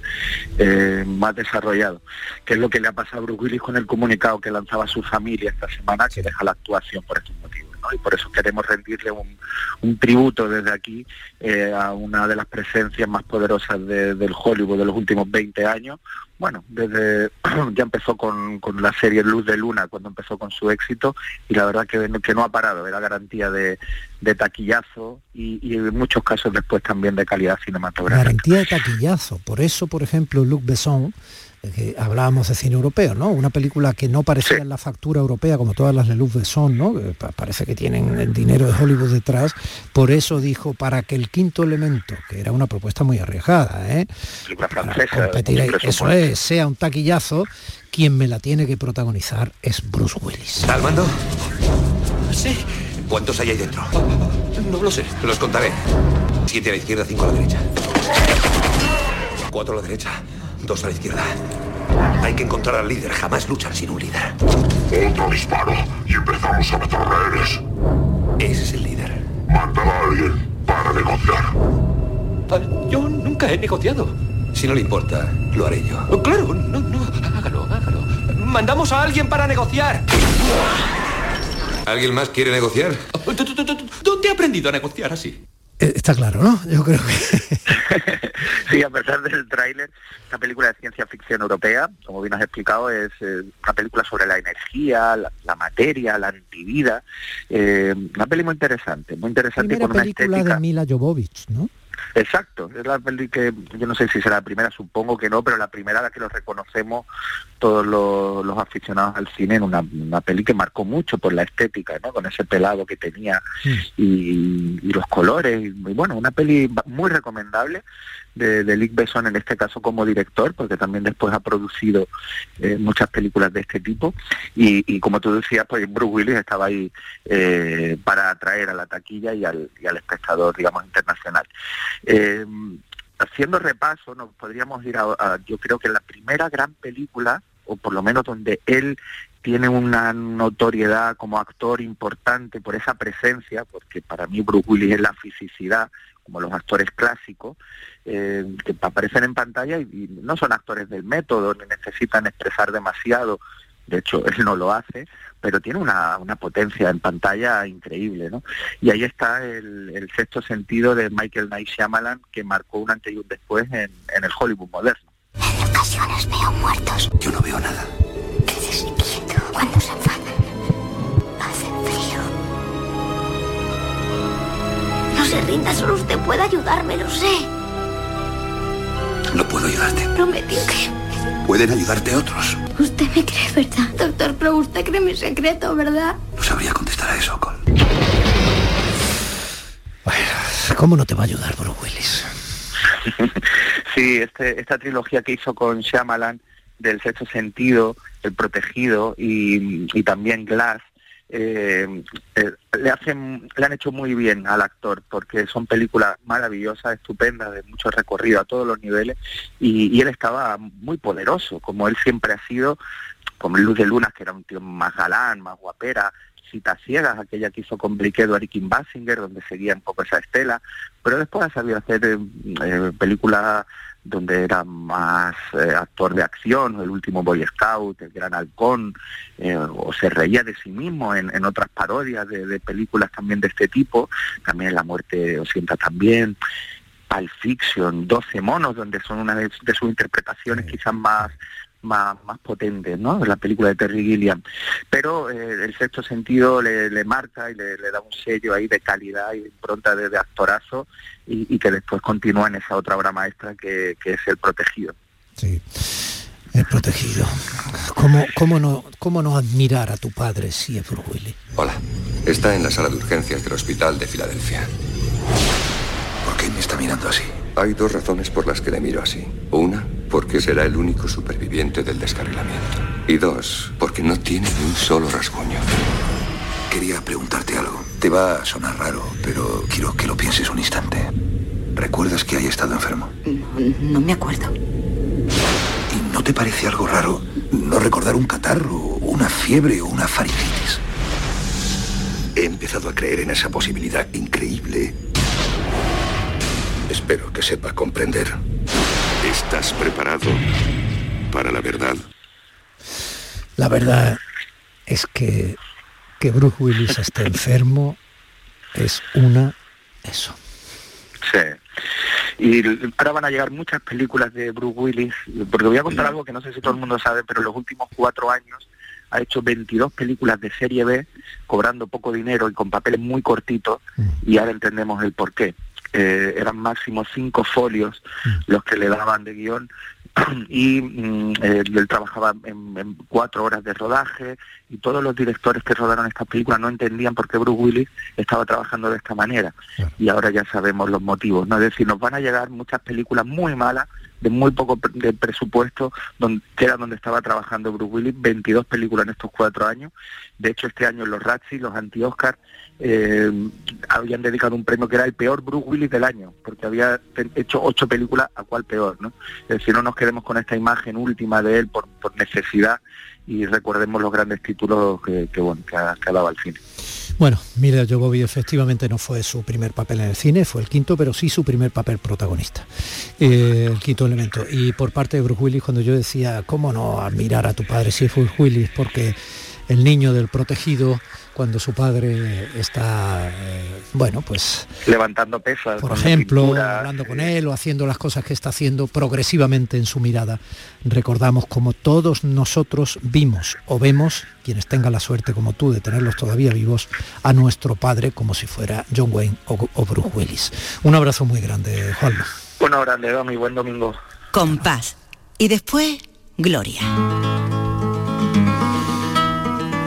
eh, más desarrollados. Que es lo que le ha pasado a Bruce Willis con el comunicado que lanzaba su familia esta semana, que deja la actuación por estos motivos. Y por eso queremos rendirle un, un tributo desde aquí eh, a una de las presencias más poderosas de- del Hollywood de los últimos 20 años. Bueno, desde ya empezó con, con la serie Luz de Luna, cuando empezó con su éxito, y la verdad que, que no ha parado, era garantía de, de taquillazo y, y en muchos casos después también de calidad cinematográfica. Garantía de taquillazo. Por eso, por ejemplo, Luc Besson, que hablábamos de cine europeo, ¿no? Una película que no parecía en la factura europea como todas las de Besson, ¿no? Que parece que tienen el dinero de Hollywood detrás. Por eso dijo, para que el quinto elemento, que era una propuesta muy arriesgada, ¿eh? Francesa, competir ahí, eso es, sea un taquillazo, quien me la tiene que protagonizar es Bruce Willis. ¿Al mando? Sí. ¿Cuántos hay ahí dentro? No lo sé. Los contaré. Siete a la izquierda, cinco a la derecha. Cuatro a la derecha, dos a la izquierda. Hay que encontrar al líder, jamás luchar sin un líder. Otro disparo y empezamos a matar rehenes. Ese es el líder. Mandar a alguien para negociar. Ah, Yo nunca he negociado. Si no le importa, lo haré yo. Oh, Claro, no, no, hágalo, hágalo. Mandamos a alguien para negociar. ¿Alguien más quiere negociar? ¿Dónde ha aprendido a negociar así? Eh, Está claro, ¿no? Yo creo que... Sí, a pesar del tráiler, esta película de ciencia ficción europea, como bien has explicado, es eh, una película sobre la energía, la, la materia, la antivida. Eh, una peli muy interesante, muy interesante Primera con una película estética. de Mila Jovovich, ¿no? Exacto, es la peli que yo no sé si será la primera, supongo que no, pero la primera a la que lo reconocemos todos los, los aficionados al cine en una, una peli que marcó mucho por la estética, ¿no? Con ese pelado que tenía y, y los colores, y, bueno, una peli muy recomendable de, de Luc en este caso como director, porque también después ha producido eh, muchas películas de este tipo y, como tú decías, pues Bruce Willis estaba ahí eh, para atraer a la taquilla y al, al espectador, digamos, internacional. Eh, haciendo repaso, nos podríamos ir a- yo creo que la primera gran película, o por lo menos donde él tiene una notoriedad como actor importante por esa presencia, porque para mí Bruce Willis es la fisicidad, como los actores clásicos, eh, que aparecen en pantalla y, y no son actores del método, ni necesitan expresar demasiado, de hecho él no lo hace, pero tiene una, una potencia en pantalla increíble, ¿no? Y ahí está el, el sexto sentido de Michael Night Shyamalan, que marcó un antes y un después en, en el Hollywood moderno. En ocasiones veo muertos. Yo no veo nada. Quédese quieto se rinda, solo usted puede ayudarme, lo sé. No puedo ayudarte. Prometió que Pueden ayudarte otros. usted me cree, ¿verdad? Doctor, pero usted cree mi secreto, ¿verdad? No sabría contestar a eso, Cole. ¿Cómo no te va a ayudar Bruce Willis? Sí, este, esta trilogía que hizo con Shyamalan del sexto sentido, El Protegido y, y también Glass, eh, eh, le hacen, le han hecho muy bien al actor porque son películas maravillosas, estupendas, de mucho recorrido a todos los niveles y, él estaba muy poderoso, como él siempre ha sido, como Luz de Lunas, que era un tío más galán, más guapera, Citas Ciegas, aquella que hizo con y Kim Basinger, donde seguía un poco esa estela, pero después ha sabido hacer eh, eh, películas donde era más eh, actor de acción, el último Boy Scout, el Gran Halcón, eh, o se reía de sí mismo en, en otras parodias de, de películas también de este tipo, también La muerte os sienta también, Pulp Fiction, 12 monos, donde son una de, de sus interpretaciones quizás más más, más potentes, ¿no? La película de Terry Gilliam. Pero eh, el sexto sentido le, le marca y le, le da un sello ahí de calidad y de impronta de, de actorazo y, y que después continúa en esa otra obra maestra que, que es El Protegido. El protegido. ¿Cómo, cómo, no, ¿Cómo no admirar a tu padre si es Bruce Willis? Hola. Está en la sala de urgencias del hospital de Filadelfia. ¿Por qué me está mirando así? Hay dos razones por las que le miro así. Una, porque será el único superviviente del descarrilamiento. Y dos, porque no tiene ni un solo rasguño. Quería preguntarte algo. Te va a sonar raro, pero quiero que lo pienses un instante. ¿Recuerdas que haya estado enfermo? No, no me acuerdo. ¿Y no te parece algo raro no recordar un catarro, una fiebre o una faringitis? He empezado a creer en esa posibilidad increíble. Espero que sepa comprender. ¿Estás preparado para la verdad? La verdad es que que Bruce Willis esté enfermo es una eso. Sí. Y ahora van a llegar muchas películas de Bruce Willis, porque voy a contar algo que no sé si todo el mundo sabe, pero en los últimos cuatro años ha hecho 22 películas de serie B, cobrando poco dinero y con papeles muy cortitos, y ahora entendemos el por qué. Eh, eran máximo cinco folios los que le daban de guion y mm, eh, él trabajaba en, en cuatro horas de rodaje y todos los directores que rodaron esta película no entendían por qué Bruce Willis estaba trabajando de esta manera y ahora ya sabemos los motivos, ¿no? Es decir, nos van a llegar muchas películas muy malas de muy poco de presupuesto, donde, que era donde estaba trabajando Bruce Willis, 22 películas en estos cuatro años. De hecho, este año los Razzie, los anti-Oscar, eh, habían dedicado un premio que era el peor Bruce Willis del año, porque había hecho ocho películas, a cuál peor, ¿no? Es decir, no nos quedemos con esta imagen última de él por, necesidad y recordemos los grandes títulos que, bueno, que ha, dado al cine. Bueno, Mira Jovovich efectivamente no fue su primer papel en el cine, fue el quinto, pero sí su primer papel protagonista, eh, el quinto elemento. Y por parte de Bruce Willis, cuando yo decía, ¿cómo no admirar a tu padre si fue Willis? Porque el niño del protegido cuando su padre está, eh, bueno, pues... Levantando pesas. Por ejemplo, hablando con él o haciendo las cosas que está haciendo progresivamente en su mirada. Recordamos como todos nosotros vimos o vemos, quienes tengan la suerte como tú de tenerlos todavía vivos, a nuestro padre como si fuera John Wayne o, Bruce Willis. Un abrazo muy grande, Juanlo. Un abrazo, mi buen domingo. Con paz. Y después, gloria.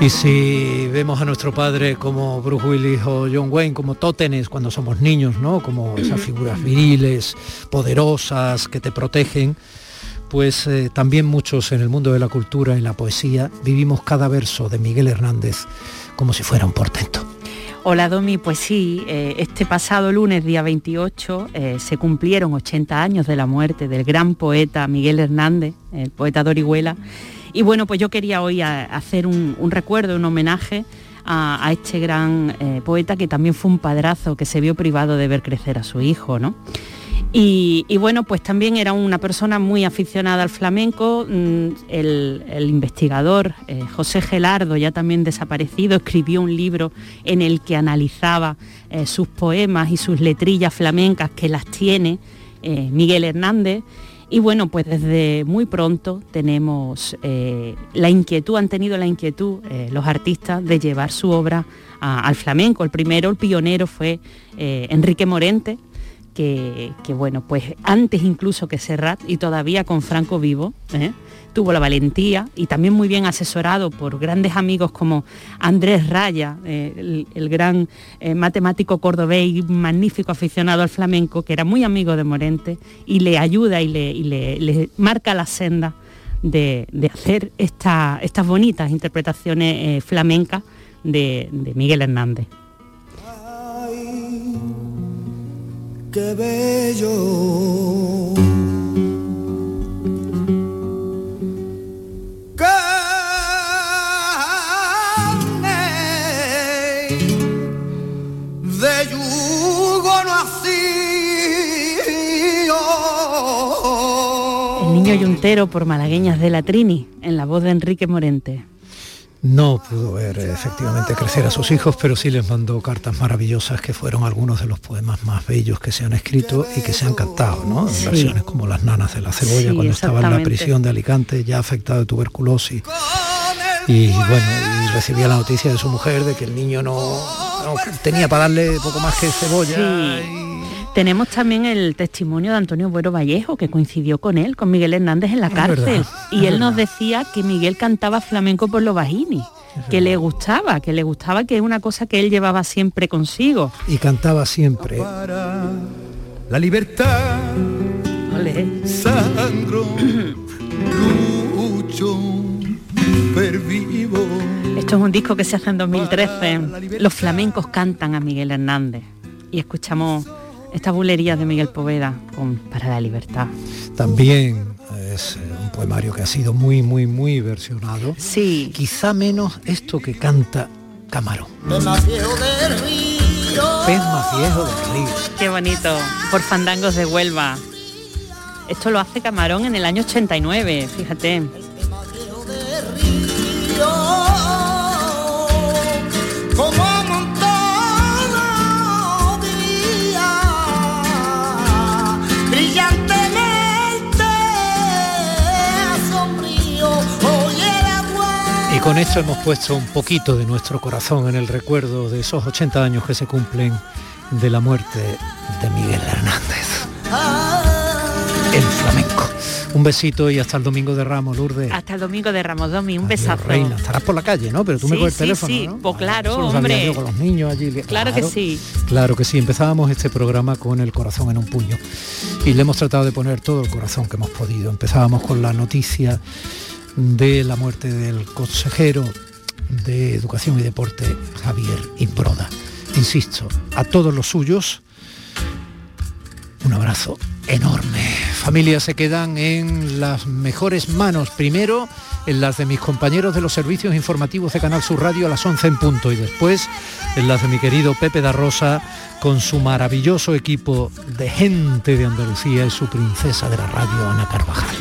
Y si vemos a nuestro padre como Bruce Willis o John Wayne, como tótenes cuando somos niños, ¿no? Como esas figuras viriles, poderosas, que te protegen, pues eh, también muchos en el mundo de la cultura y la poesía vivimos cada verso de Miguel Hernández como si fuera un portento. Hola Domi, pues sí, eh, este pasado lunes, día 28, eh, se cumplieron 80 años de la muerte del gran poeta Miguel Hernández, el poeta de Orihuela, y bueno, pues yo quería hoy hacer un, recuerdo, un homenaje a, este gran eh, poeta que también fue un padrazo que se vio privado de ver crecer a su hijo, ¿no? Y, bueno, pues también era una persona muy aficionada al flamenco. Mm, el, investigador eh, José Gelardo, ya también desaparecido, escribió un libro en el que analizaba eh, sus poemas y sus letrillas flamencas que las tiene Miguel Hernández. Y bueno, pues desde muy pronto tenemos eh, la inquietud, han tenido la inquietud eh, los artistas de llevar su obra al flamenco. El primero, el pionero fue eh, Enrique Morente, que, bueno, pues antes incluso que Serrat y todavía con Franco vivo, tuvo la valentía y también muy bien asesorado por grandes amigos como Andrés Raya, eh, el, gran eh, matemático cordobés y magnífico aficionado al flamenco, que era muy amigo de Morente y le ayuda y le, marca la senda de, hacer estas bonitas interpretaciones eh, flamencas de Miguel Hernández. Qué bello niño yuntero por malagueñas de la Trini, en la voz de Enrique Morente. No pudo ver efectivamente crecer a sus hijos, pero sí les mandó cartas maravillosas que fueron algunos de los poemas más bellos que se han escrito y que se han cantado, ¿no? En versiones como Las nanas de la cebolla, cuando estaba en la prisión de Alicante, ya afectado de tuberculosis. Y bueno, y recibía la noticia de su mujer de que el niño no, tenía para darle poco más que cebolla. Tenemos también el testimonio de Antonio Buero Vallejo, que coincidió con él, con Miguel Hernández en la cárcel. y él nos decía que Miguel cantaba flamenco por los bajini que le gustaba, que le gustaba, que es una cosa que él llevaba siempre consigo. Y cantaba siempre. la libertad. Sangro, Esto es un disco que se hace en 2013. Los flamencos cantan a Miguel Hernández. Y escuchamos esta bulería de Miguel Poveda con Para la Libertad. También es eh, un poemario que ha sido muy, muy, muy versionado. Sí. Quizá menos esto que canta Camarón. Pez más viejo del río. Pez más viejo del río. Qué bonito. Por fandangos de Huelva. Esto lo hace Camarón en el año 89, fíjate. Con esto hemos puesto un poquito de nuestro corazón en el recuerdo de esos 80 años que se cumplen de la muerte de Miguel Hernández. el flamenco. Un besito y hasta el domingo de Ramos, Lourdes. Hasta el domingo de Ramos Domi, un besazo. Reina, estarás por la calle, ¿no? Pero tú me coges el sí, teléfono, sí. ¿no? Pues claro, hombre. yo con los niños allí. Claro que sí. Claro que sí, empezábamos este programa con el corazón en un puño y le hemos tratado de poner todo el corazón que hemos podido. Empezábamos con la noticia de la muerte del consejero de Educación y Deporte, Javier Imbroda. Insisto, a todos los suyos, un abrazo enorme. Familias se quedan en las mejores manos. Primero, en las de mis compañeros de los servicios informativos de Canal Sur Radio a las 11 en punto y después en las de mi querido Pepe da Rosa con su maravilloso equipo de gente de Andalucía y su princesa de la radio Ana Carvajal.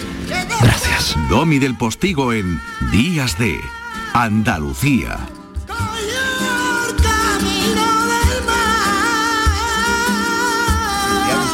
Gracias. Domi del Postigo en Días de Andalucía.